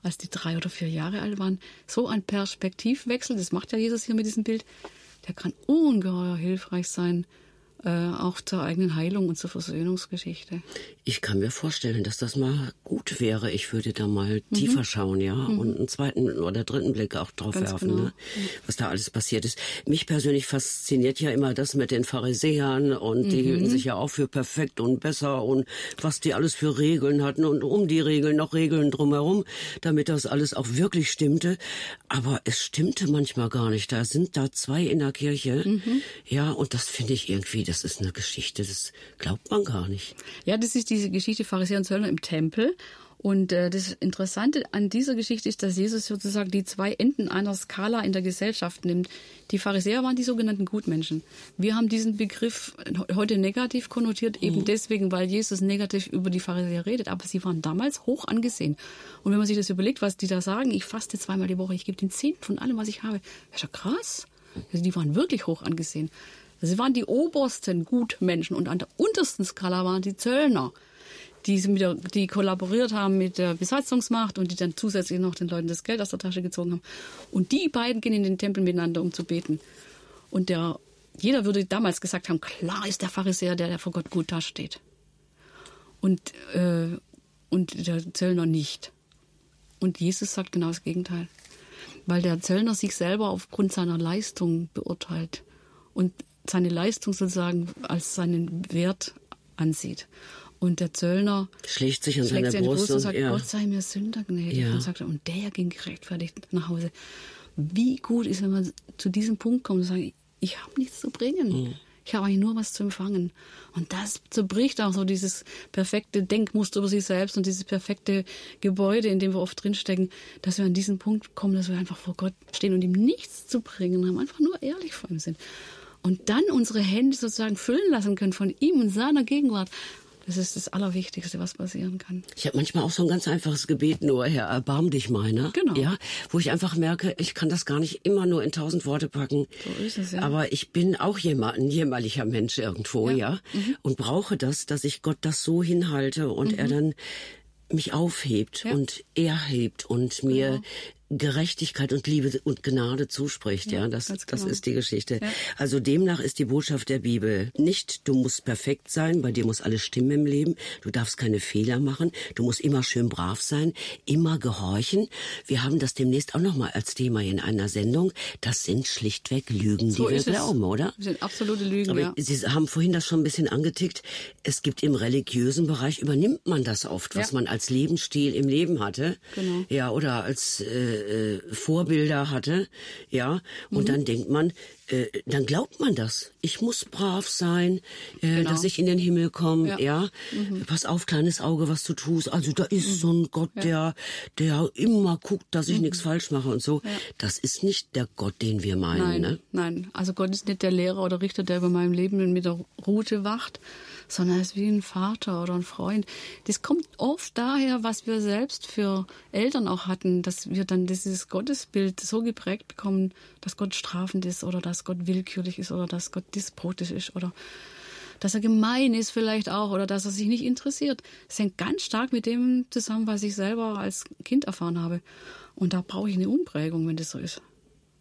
als die drei oder vier Jahre alt waren? So ein Perspektivwechsel, das macht ja Jesus hier mit diesem Bild, der kann ungeheuer hilfreich sein, äh, auch zur eigenen Heilung und zur Versöhnungsgeschichte. Ich kann mir vorstellen, dass das mal gut wäre. Ich würde da mal tiefer schauen, ja, und einen zweiten oder dritten Blick auch drauf Mhm. Ganz werfen, genau. ne? was da alles passiert ist. Mich persönlich fasziniert ja immer das mit den Pharisäern und die Mhm. hielten sich ja auch für perfekt und besser und was die alles für Regeln hatten und um die Regeln noch Regeln drumherum, damit das alles auch wirklich stimmte. Aber es stimmte manchmal gar nicht. Da sind da zwei in der Kirche, Mhm. ja, und das finde ich irgendwie, das ist eine Geschichte, das glaubt man gar nicht. Ja, das ist diese Geschichte Pharisäer und Zöllner im Tempel. Und äh, das Interessante an dieser Geschichte ist, dass Jesus sozusagen die zwei Enden einer Skala in der Gesellschaft nimmt. Die Pharisäer waren die sogenannten Gutmenschen. Wir haben diesen Begriff heute negativ konnotiert, eben deswegen, weil Jesus negativ über die Pharisäer redet. Aber sie waren damals hoch angesehen. Und wenn man sich das überlegt, was die da sagen, ich faste zweimal die Woche, ich gebe den Zehnten von allem, was ich habe, das ist ja krass. Also die waren wirklich hoch angesehen. Sie waren die obersten Gutmenschen und an der untersten Skala waren die Zöllner, die, der, die kollaboriert haben mit der Besatzungsmacht und die dann zusätzlich noch den Leuten das Geld aus der Tasche gezogen haben. Und die beiden gehen in den Tempel miteinander, um zu beten. Und der, jeder würde damals gesagt haben, klar ist der Pharisäer der, der vor Gott gut dasteht. Und, äh, und der Zöllner nicht. Und Jesus sagt genau das Gegenteil. Weil der Zöllner sich selber aufgrund seiner Leistung beurteilt und seine Leistung sozusagen als seinen Wert ansieht. Und der Zöllner schlägt sich an seine Brust, Brust und, sagt, ja. Gott sei mir Sünder gnädig. Ja. Und, sagt, und der ging gerechtfertigt nach Hause. Wie gut ist, wenn man zu diesem Punkt kommt und sagt, ich habe nichts zu bringen. Mhm. Ich habe eigentlich nur was zu empfangen. Und das zerbricht auch so dieses perfekte Denkmuster über sich selbst und dieses perfekte Gebäude, in dem wir oft drinstecken, dass wir an diesen Punkt kommen, dass wir einfach vor Gott stehen und ihm nichts zu bringen haben, einfach nur ehrlich vor ihm sind. Und dann unsere Hände sozusagen füllen lassen können von ihm und seiner Gegenwart. Das ist das Allerwichtigste, was passieren kann. Ich habe manchmal auch so ein ganz einfaches Gebet, nur Herr, erbarm dich meiner. Genau. Ja, wo ich einfach merke, ich kann das gar nicht immer nur in tausend Worte packen. So ist es, ja. Aber ich bin auch jemand, ein jämmerlicher Mensch irgendwo, ja, Ja. Mhm. und brauche das, dass ich Gott das so hinhalte und er dann mich aufhebt Ja. Genau. und erhebt und mir Gerechtigkeit und Liebe und Gnade zuspricht, ja, das, ganz das genau. ist die Geschichte. Ja. Also demnach ist die Botschaft der Bibel nicht, du musst perfekt sein, bei dir muss alles stimmen im Leben, du darfst keine Fehler machen, du musst immer schön brav sein, immer gehorchen. Wir haben das demnächst auch noch mal als Thema in einer Sendung. Das sind schlichtweg Lügen, So die wir ist es. glauben, oder? Das sind absolute Lügen, Aber ja. Sie haben vorhin das schon ein bisschen angetickt. Es gibt im religiösen Bereich, übernimmt man das oft, was Ja. man als Lebensstil im Leben hatte. Genau. Ja, oder als äh, äh, Vorbilder hatte. Ja, und Mhm. dann denkt man, äh, dann glaubt man das. Ich muss brav sein, äh, Genau. dass ich in den Himmel komme. Ja. Ja. Mhm. Pass auf, kleines Auge, was du tust. Also da ist so ein Gott, der, der immer guckt, dass ich nichts falsch mache und so. Mhm. Ja. Das ist nicht der Gott, den wir meinen. Nein, Ne? nein. Also Gott ist nicht der Lehrer oder Richter, der über meinem Leben mit der Rute wacht, sondern er ist wie ein Vater oder ein Freund. Das kommt oft daher, was wir selbst für Eltern auch hatten, dass wir dann dieses Gottesbild so geprägt bekommen, dass Gott strafend ist oder dass Gott willkürlich ist oder dass Gott despotisch ist oder dass er gemein ist vielleicht auch oder dass er sich nicht interessiert. Das hängt ganz stark mit dem zusammen, was ich selber als Kind erfahren habe. Und da brauche ich eine Umprägung, wenn das so ist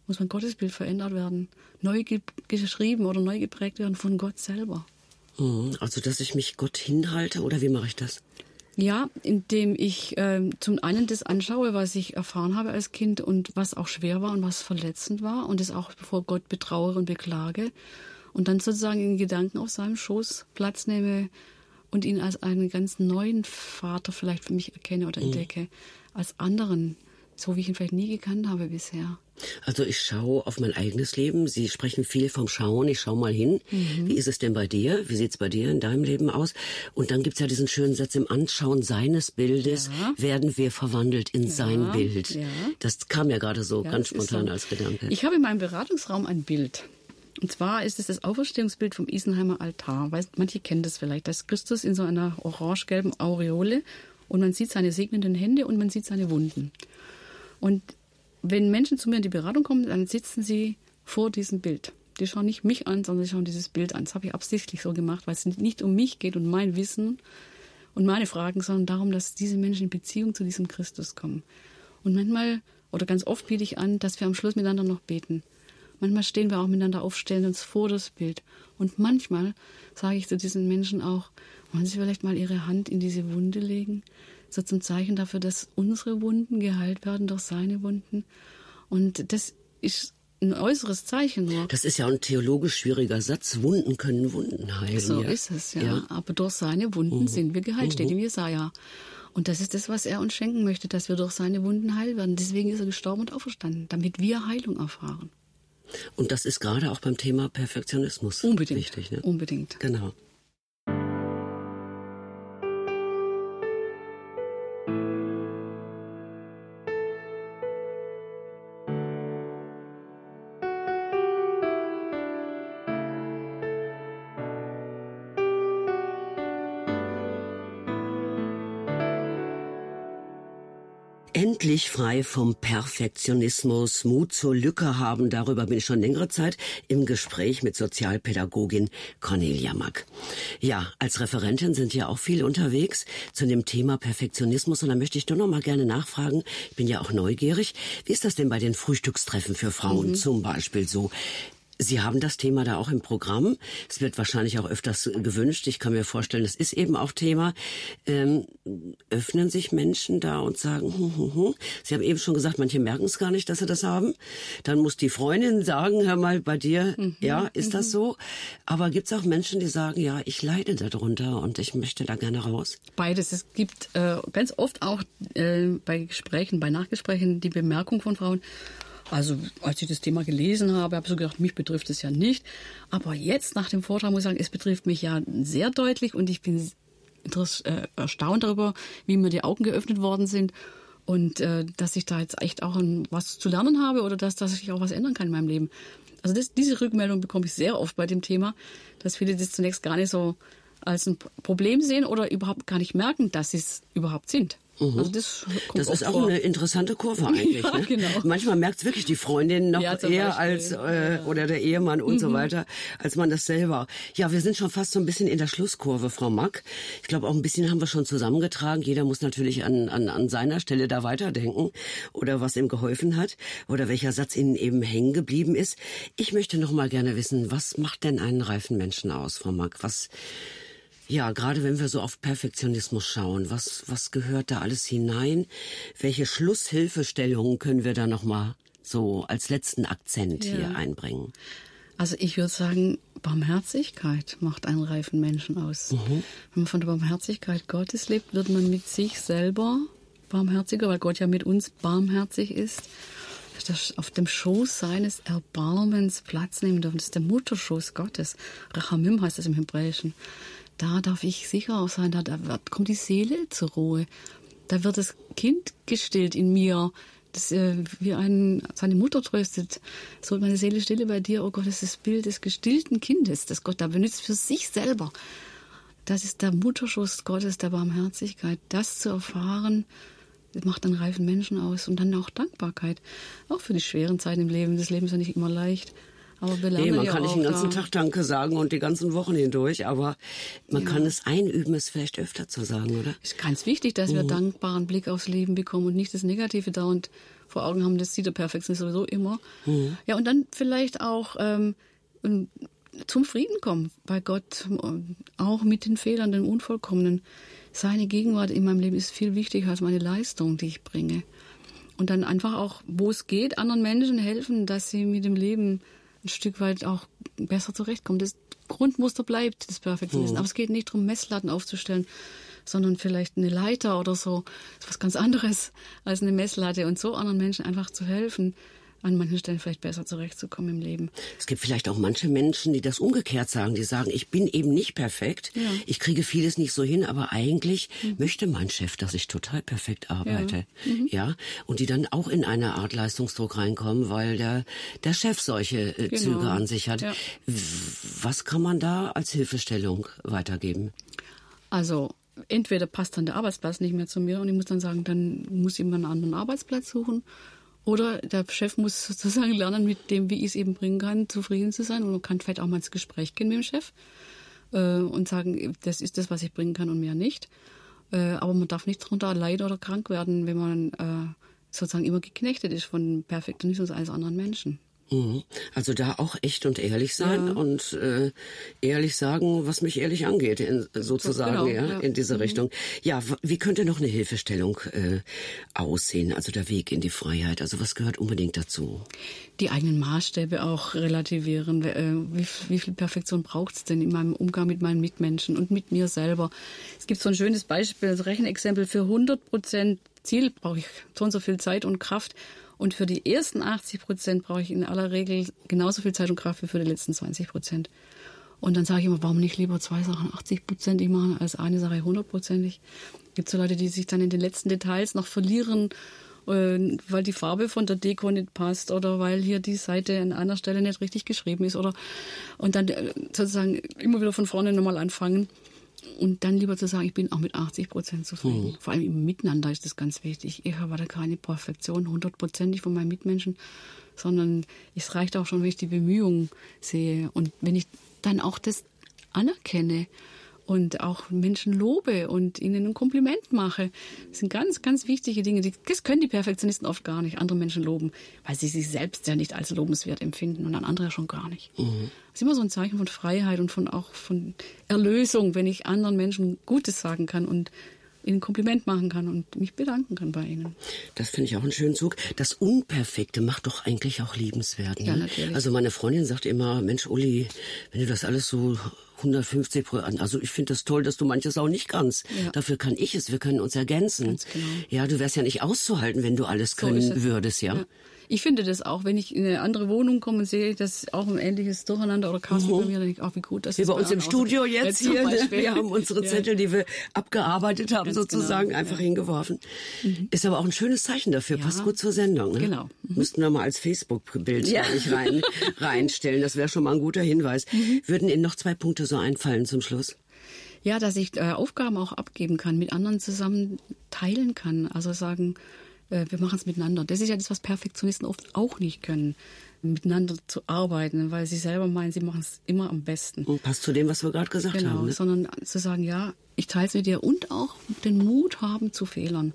muss mein Gottesbild verändert werden, neu ge geschrieben oder neu geprägt werden von Gott selber. Mhm. Also, dass ich mich Gott hinhalte oder wie mache ich das? Ja, indem ich ähm, zum einen das anschaue, was ich erfahren habe als Kind und was auch schwer war und was verletzend war und es auch vor Gott betrauere und beklage und dann sozusagen in Gedanken auf seinem Schoß Platz nehme und ihn als einen ganz neuen Vater vielleicht für mich erkenne oder entdecke, als anderen, so wie ich ihn vielleicht nie gekannt habe bisher. Also ich schaue auf mein eigenes Leben. Sie sprechen viel vom Schauen. Ich schaue mal hin. Mhm. Wie ist es denn bei dir? Wie sieht's bei dir in deinem Leben aus? Und dann gibt's ja diesen schönen Satz, im Anschauen seines Bildes Ja. werden wir verwandelt in sein Bild. ja. Das kam ja gerade so Ja, ganz spontan so. als Gedanke. Ich habe in meinem Beratungsraum ein Bild. Und zwar ist es das Auferstehungsbild vom Isenheimer Altar. Weiß, manche kennen das vielleicht. Da ist Christus in so einer orange-gelben Aureole und man sieht seine segnenden Hände und man sieht seine Wunden. Und wenn Menschen zu mir in die Beratung kommen, dann sitzen sie vor diesem Bild. Die schauen nicht mich an, sondern sie schauen dieses Bild an. Das habe ich absichtlich so gemacht, weil es nicht um mich geht und mein Wissen und meine Fragen, sondern darum, dass diese Menschen in Beziehung zu diesem Christus kommen. Und manchmal oder ganz oft biete ich an, dass wir am Schluss miteinander noch beten. Manchmal stehen wir auch miteinander auf, stellen uns vor das Bild. Und manchmal sage ich zu diesen Menschen auch, wollen Sie vielleicht mal Ihre Hand in diese Wunde legen? So zum Zeichen dafür, dass unsere Wunden geheilt werden durch seine Wunden. Und das ist ein äußeres Zeichen nur. Das ist ja ein theologisch schwieriger Satz. Wunden können Wunden heilen. So ja. ist es, ja. Aber durch seine Wunden sind wir geheilt, steht im Jesaja. Und das ist das, was er uns schenken möchte, dass wir durch seine Wunden heil werden. Deswegen ist er gestorben und auferstanden, damit wir Heilung erfahren. Und das ist gerade auch beim Thema Perfektionismus Unbedingt. wichtig. Ne? Unbedingt. Genau. Endlich frei vom Perfektionismus, Mut zur Lücke haben, darüber bin ich schon längere Zeit im Gespräch mit Sozialpädagogin Cornelia Mack. Ja, als Referentin sind ja auch viele unterwegs zu dem Thema Perfektionismus. Und da möchte ich doch noch mal gerne nachfragen, ich bin ja auch neugierig, wie ist das denn bei den Frühstückstreffen für Frauen zum Beispiel so? Sie haben das Thema da auch im Programm. Es wird wahrscheinlich auch öfters gewünscht. Ich kann mir vorstellen, es ist eben auch Thema. Ähm, öffnen sich Menschen da und sagen, hm, hm, hm. Sie haben eben schon gesagt, manche merken es gar nicht, dass sie das haben. Dann muss die Freundin sagen, hör mal, bei dir, mhm. ja, ist mhm. das so? Aber gibt es auch Menschen, die sagen, ja, ich leide darunter und ich möchte da gerne raus? Beides. Es gibt äh, ganz oft auch äh, bei Gesprächen, bei Nachgesprächen die Bemerkung von Frauen, also als ich das Thema gelesen habe, habe ich so gedacht, mich betrifft es ja nicht. Aber jetzt nach dem Vortrag muss ich sagen, es betrifft mich ja sehr deutlich und ich bin äh, erstaunt darüber, wie mir die Augen geöffnet worden sind und äh, dass ich da jetzt echt auch ein, was zu lernen habe oder dass, dass ich auch was ändern kann in meinem Leben. Also das, diese Rückmeldung bekomme ich sehr oft bei dem Thema, dass viele das zunächst gar nicht so als ein Problem sehen oder überhaupt gar nicht merken, dass sie es überhaupt sind. Mhm. Also das das ist auch vor. eine interessante Kurve [LAUGHS] eigentlich. ja, ne? genau. Manchmal merkt es wirklich die Freundin noch ja, eher als äh, oder der Ehemann und mhm. so weiter, als man das selber. Ja, wir sind schon fast so ein bisschen in der Schlusskurve, Frau Mack. Ich glaube, auch ein bisschen haben wir schon zusammengetragen. Jeder muss natürlich an, an, an seiner Stelle da weiterdenken oder was ihm geholfen hat oder welcher Satz ihnen eben hängen geblieben ist. Ich möchte noch mal gerne wissen, was macht denn einen reifen Menschen aus, Frau Mack? Was ja, gerade wenn wir so auf Perfektionismus schauen, was, was gehört da alles hinein? Welche Schlusshilfestellungen können wir da nochmal so als letzten Akzent ja. hier einbringen? Also ich würde sagen, Barmherzigkeit macht einen reifen Menschen aus. Mhm. Wenn man von der Barmherzigkeit Gottes lebt, wird man mit sich selber barmherziger, weil Gott ja mit uns barmherzig ist. Das auf dem Schoß seines Erbarmens Platz nehmen dürfen. Das ist der Mutterschoß Gottes. Rachamim heißt das im Hebräischen da darf ich sicher auch sein, da, da kommt die Seele zur Ruhe. Da wird das Kind gestillt in mir, das äh, wie ein, seine Mutter tröstet. So meine Seele stille bei dir, oh Gott, das ist das Bild des gestillten Kindes, das Gott da benutzt für sich selber. Das ist der Mutterschuss Gottes, der Barmherzigkeit. Das zu erfahren, das macht einen reifen Menschen aus. Und dann auch Dankbarkeit. Auch für die schweren Zeiten im Leben. Das Leben ist ja nicht immer leicht. Aber nee, man kann nicht den ganzen Tag Danke sagen und die ganzen Wochen hindurch, aber man ja. kann es einüben, es vielleicht öfter zu sagen, oder? Es ist ganz wichtig, dass mhm. wir dankbaren Blick aufs Leben bekommen und nicht das Negative dauernd vor Augen haben. Das sieht der Perfektionist sowieso immer. Mhm. Ja, und dann vielleicht auch ähm, zum Frieden kommen bei Gott, auch mit den Fehlern, den Unvollkommenen. Seine Gegenwart in meinem Leben ist viel wichtiger als meine Leistung, die ich bringe. Und dann einfach auch, wo es geht, anderen Menschen helfen, dass sie mit dem Leben ein Stück weit auch besser zurechtkommen. Das Grundmuster bleibt das Perfektionismus. Mhm. Aber es geht nicht darum, Messlatten aufzustellen, sondern vielleicht eine Leiter oder so. Das ist was ganz anderes als eine Messlatte und so anderen Menschen einfach zu helfen, an manchen Stellen vielleicht besser zurechtzukommen im Leben. Es gibt vielleicht auch manche Menschen, die das umgekehrt sagen, die sagen, ich bin eben nicht perfekt, ja. ich kriege vieles nicht so hin, aber eigentlich mhm. möchte mein Chef, dass ich total perfekt arbeite. Ja. Mhm. ja, und die dann auch in eine Art Leistungsdruck reinkommen, weil der der Chef solche äh, genau. Züge an sich hat. Ja. Was kann man da als Hilfestellung weitergeben? Also entweder passt dann der Arbeitsplatz nicht mehr zu mir und ich muss dann sagen, dann muss ich mir einen anderen Arbeitsplatz suchen oder der Chef muss sozusagen lernen, mit dem, wie ich es eben bringen kann, zufrieden zu sein. Und man kann vielleicht auch mal ins Gespräch gehen mit dem Chef äh, und sagen, das ist das, was ich bringen kann und mehr nicht. Äh, aber man darf nicht darunter leiden oder krank werden, wenn man äh, sozusagen immer geknechtet ist von Perfektionismus eines anderen Menschen. Mhm. Also da auch echt und ehrlich sein ja. und äh, ehrlich sagen, was mich ehrlich angeht, in, sozusagen, genau, ja, ja, in diese mhm. Richtung. Ja, wie könnte noch eine Hilfestellung äh, aussehen? Also der Weg in die Freiheit. Also was gehört unbedingt dazu? Die eigenen Maßstäbe auch relativieren. Äh, wie, wie viel Perfektion braucht es denn in meinem Umgang mit meinen Mitmenschen und mit mir selber? Es gibt so ein schönes Beispiel, das Rechenexempel für 100 Prozent Ziel brauche ich so und so viel Zeit und Kraft und für die ersten 80 Prozent brauche ich in aller Regel genauso viel Zeit und Kraft wie für die letzten 20 Prozent. Und dann sage ich immer, warum nicht lieber zwei Sachen 80 Prozentig machen als eine Sache 100 prozentig? Gibt so Leute, die sich dann in den letzten Details noch verlieren, äh, weil die Farbe von der Deko nicht passt oder weil hier die Seite an einer Stelle nicht richtig geschrieben ist oder und dann äh, sozusagen immer wieder von vorne nochmal anfangen. Und dann lieber zu sagen, ich bin auch mit 80 Prozent zufrieden. Mhm. Vor allem im Miteinander ist das ganz wichtig. Ich habe da keine Perfektion, hundertprozentig von meinen Mitmenschen, sondern es reicht auch schon, wenn ich die Bemühungen sehe. Und wenn ich dann auch das anerkenne und auch Menschen lobe und ihnen ein Kompliment mache. Das sind ganz, ganz wichtige Dinge. Das können die Perfektionisten oft gar nicht, andere Menschen loben, weil sie sich selbst ja nicht als lobenswert empfinden und an andere schon gar nicht. Mhm. Das ist immer so ein Zeichen von Freiheit und von auch von Erlösung, wenn ich anderen Menschen Gutes sagen kann und ihnen ein Kompliment machen kann und mich bedanken kann bei ihnen. Das finde ich auch einen schönen Zug. Das Unperfekte macht doch eigentlich auch liebenswert. Ne? Ja, natürlich. Also meine Freundin sagt immer, Mensch, Uli, wenn du das alles so 150 Prozent. Also ich finde das toll, dass du manches auch nicht kannst. Ja. Dafür kann ich es. Wir können uns ergänzen. Ganz genau. Ja, du wärst ja nicht auszuhalten, wenn du alles können so würdest, ja? ja. Ich finde das auch, wenn ich in eine andere Wohnung komme und sehe, dass auch ein ähnliches Durcheinander oder Chaos mhm. bei mir, dann denke ich, auch wie gut das ist. Wie bei uns im Studio jetzt hier. Ne? Wir haben unsere Zettel, die wir abgearbeitet haben, Ganz sozusagen genau. einfach ja. hingeworfen. Mhm. Ist aber auch ein schönes Zeichen dafür. Passt gut zur Sendung. Ne? Genau. Mhm. Müssten wir mal als Facebook-Bild ja. rein, [LAUGHS] reinstellen. Das wäre schon mal ein guter Hinweis. Mhm. Würden Ihnen noch zwei Punkte so einfallen zum Schluss? Ja, dass ich äh, Aufgaben auch abgeben kann, mit anderen zusammen teilen kann. Also sagen, wir machen es miteinander. Das ist ja das, was Perfektionisten oft auch nicht können, miteinander zu arbeiten, weil sie selber meinen, sie machen es immer am besten. Und passt zu dem, was wir gerade gesagt genau, haben. Ne? Sondern zu sagen, ja, ich teile es mit dir und auch den Mut haben zu Fehlern.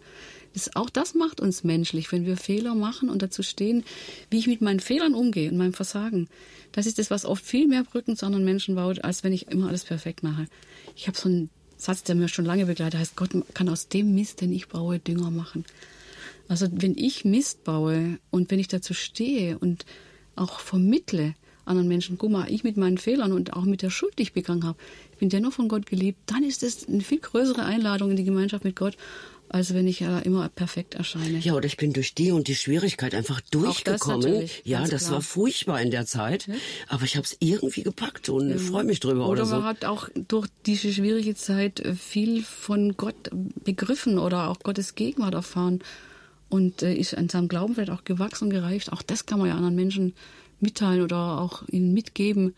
Das, auch das macht uns menschlich, wenn wir Fehler machen und dazu stehen, wie ich mit meinen Fehlern umgehe und meinem Versagen. Das ist das, was oft viel mehr Brücken zu anderen Menschen baut, als wenn ich immer alles perfekt mache. Ich habe so einen Satz, der mir schon lange begleitet, heißt, Gott kann aus dem Mist, den ich baue, Dünger machen. Also wenn ich Mist baue und wenn ich dazu stehe und auch vermittle anderen Menschen, guck mal, ich mit meinen Fehlern und auch mit der Schuld, die ich begangen habe, ich bin dennoch von Gott geliebt, dann ist das eine viel größere Einladung in die Gemeinschaft mit Gott, als wenn ich ja immer perfekt erscheine. Ja, oder ich bin durch die und die Schwierigkeit einfach durchgekommen. Das ja, das klar. war furchtbar in der Zeit, ja. aber ich habe es irgendwie gepackt und ja. freue mich drüber. Oder, oder man so. hat auch durch diese schwierige Zeit äh, viel von Gott begriffen oder auch Gottes Gegenwart erfahren und äh, ist an seinem Glauben vielleicht auch gewachsen gereift. Auch das kann man ja anderen Menschen mitteilen oder auch ihnen mitgeben,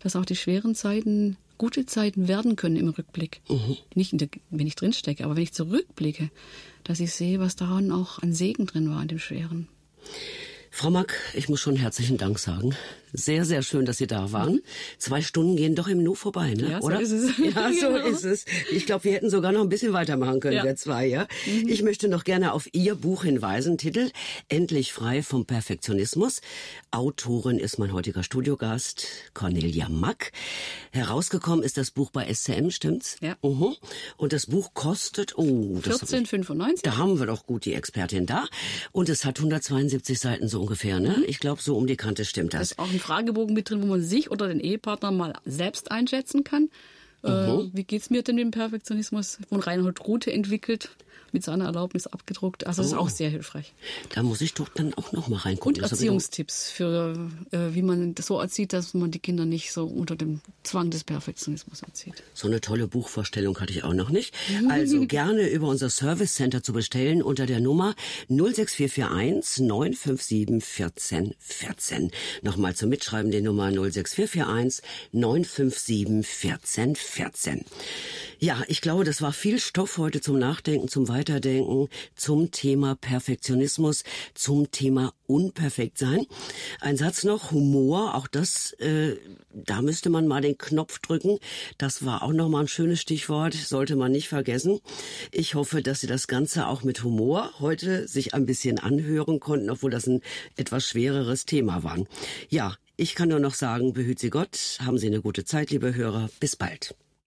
dass auch die schweren Zeiten gute Zeiten werden können im Rückblick. Mhm. Nicht, der, wenn ich drinstecke, aber wenn ich zurückblicke, dass ich sehe, was daran auch an Segen drin war, an dem Schweren. Frau Mack, ich muss schon herzlichen Dank sagen. Sehr, sehr schön, dass Sie da waren. Zwei Stunden gehen doch im Nu vorbei, ne? Ja, so oder? ist es. [LAUGHS] Ja, so genau. ist es. Ich glaube, wir hätten sogar noch ein bisschen weitermachen können, ja. wir zwei, ja? Mhm. Ich möchte noch gerne auf Ihr Buch hinweisen. Titel Endlich frei vom Perfektionismus. Autorin ist mein heutiger Studiogast, Cornelia Mack. Herausgekommen ist das Buch bei SCM, stimmt's? Ja. Mhm. Und das Buch kostet, oh, 14,95. Da haben wir doch gut die Expertin da. Und es hat 172 Seiten so ungefähr, ne? Mhm. Ich glaube, so um die Kante stimmt das. Das ist auch ein Fragebogen mit drin, wo man sich oder den Ehepartner mal selbst einschätzen kann. Äh, mhm. wie geht's mir denn mit dem Perfektionismus? Von Reinhold Rute entwickelt mit seiner Erlaubnis abgedruckt. Also das ist auch oh. sehr hilfreich. Da muss ich doch dann auch noch mal reingucken. Und Erziehungstipps für, äh, wie man das so erzieht, dass man die Kinder nicht so unter dem Zwang des Perfektionismus erzieht. So eine tolle Buchvorstellung hatte ich auch noch nicht. [LAUGHS] Also gerne über unser Service Center zu bestellen unter der Nummer 06441 957 14 14. Nochmal zum Mitschreiben die Nummer 06441 957 14 14. Ja, ich glaube, das war viel Stoff heute zum Nachdenken, zum Weiterdenken, zum Thema Perfektionismus, zum Thema unperfekt sein. Ein Satz noch, Humor, auch das, äh, da müsste man mal den Knopf drücken. Das war auch nochmal ein schönes Stichwort, sollte man nicht vergessen. Ich hoffe, dass Sie das Ganze auch mit Humor heute sich ein bisschen anhören konnten, obwohl das ein etwas schwereres Thema war. Ja, ich kann nur noch sagen, behüt Sie Gott, haben Sie eine gute Zeit, liebe Hörer. Bis bald.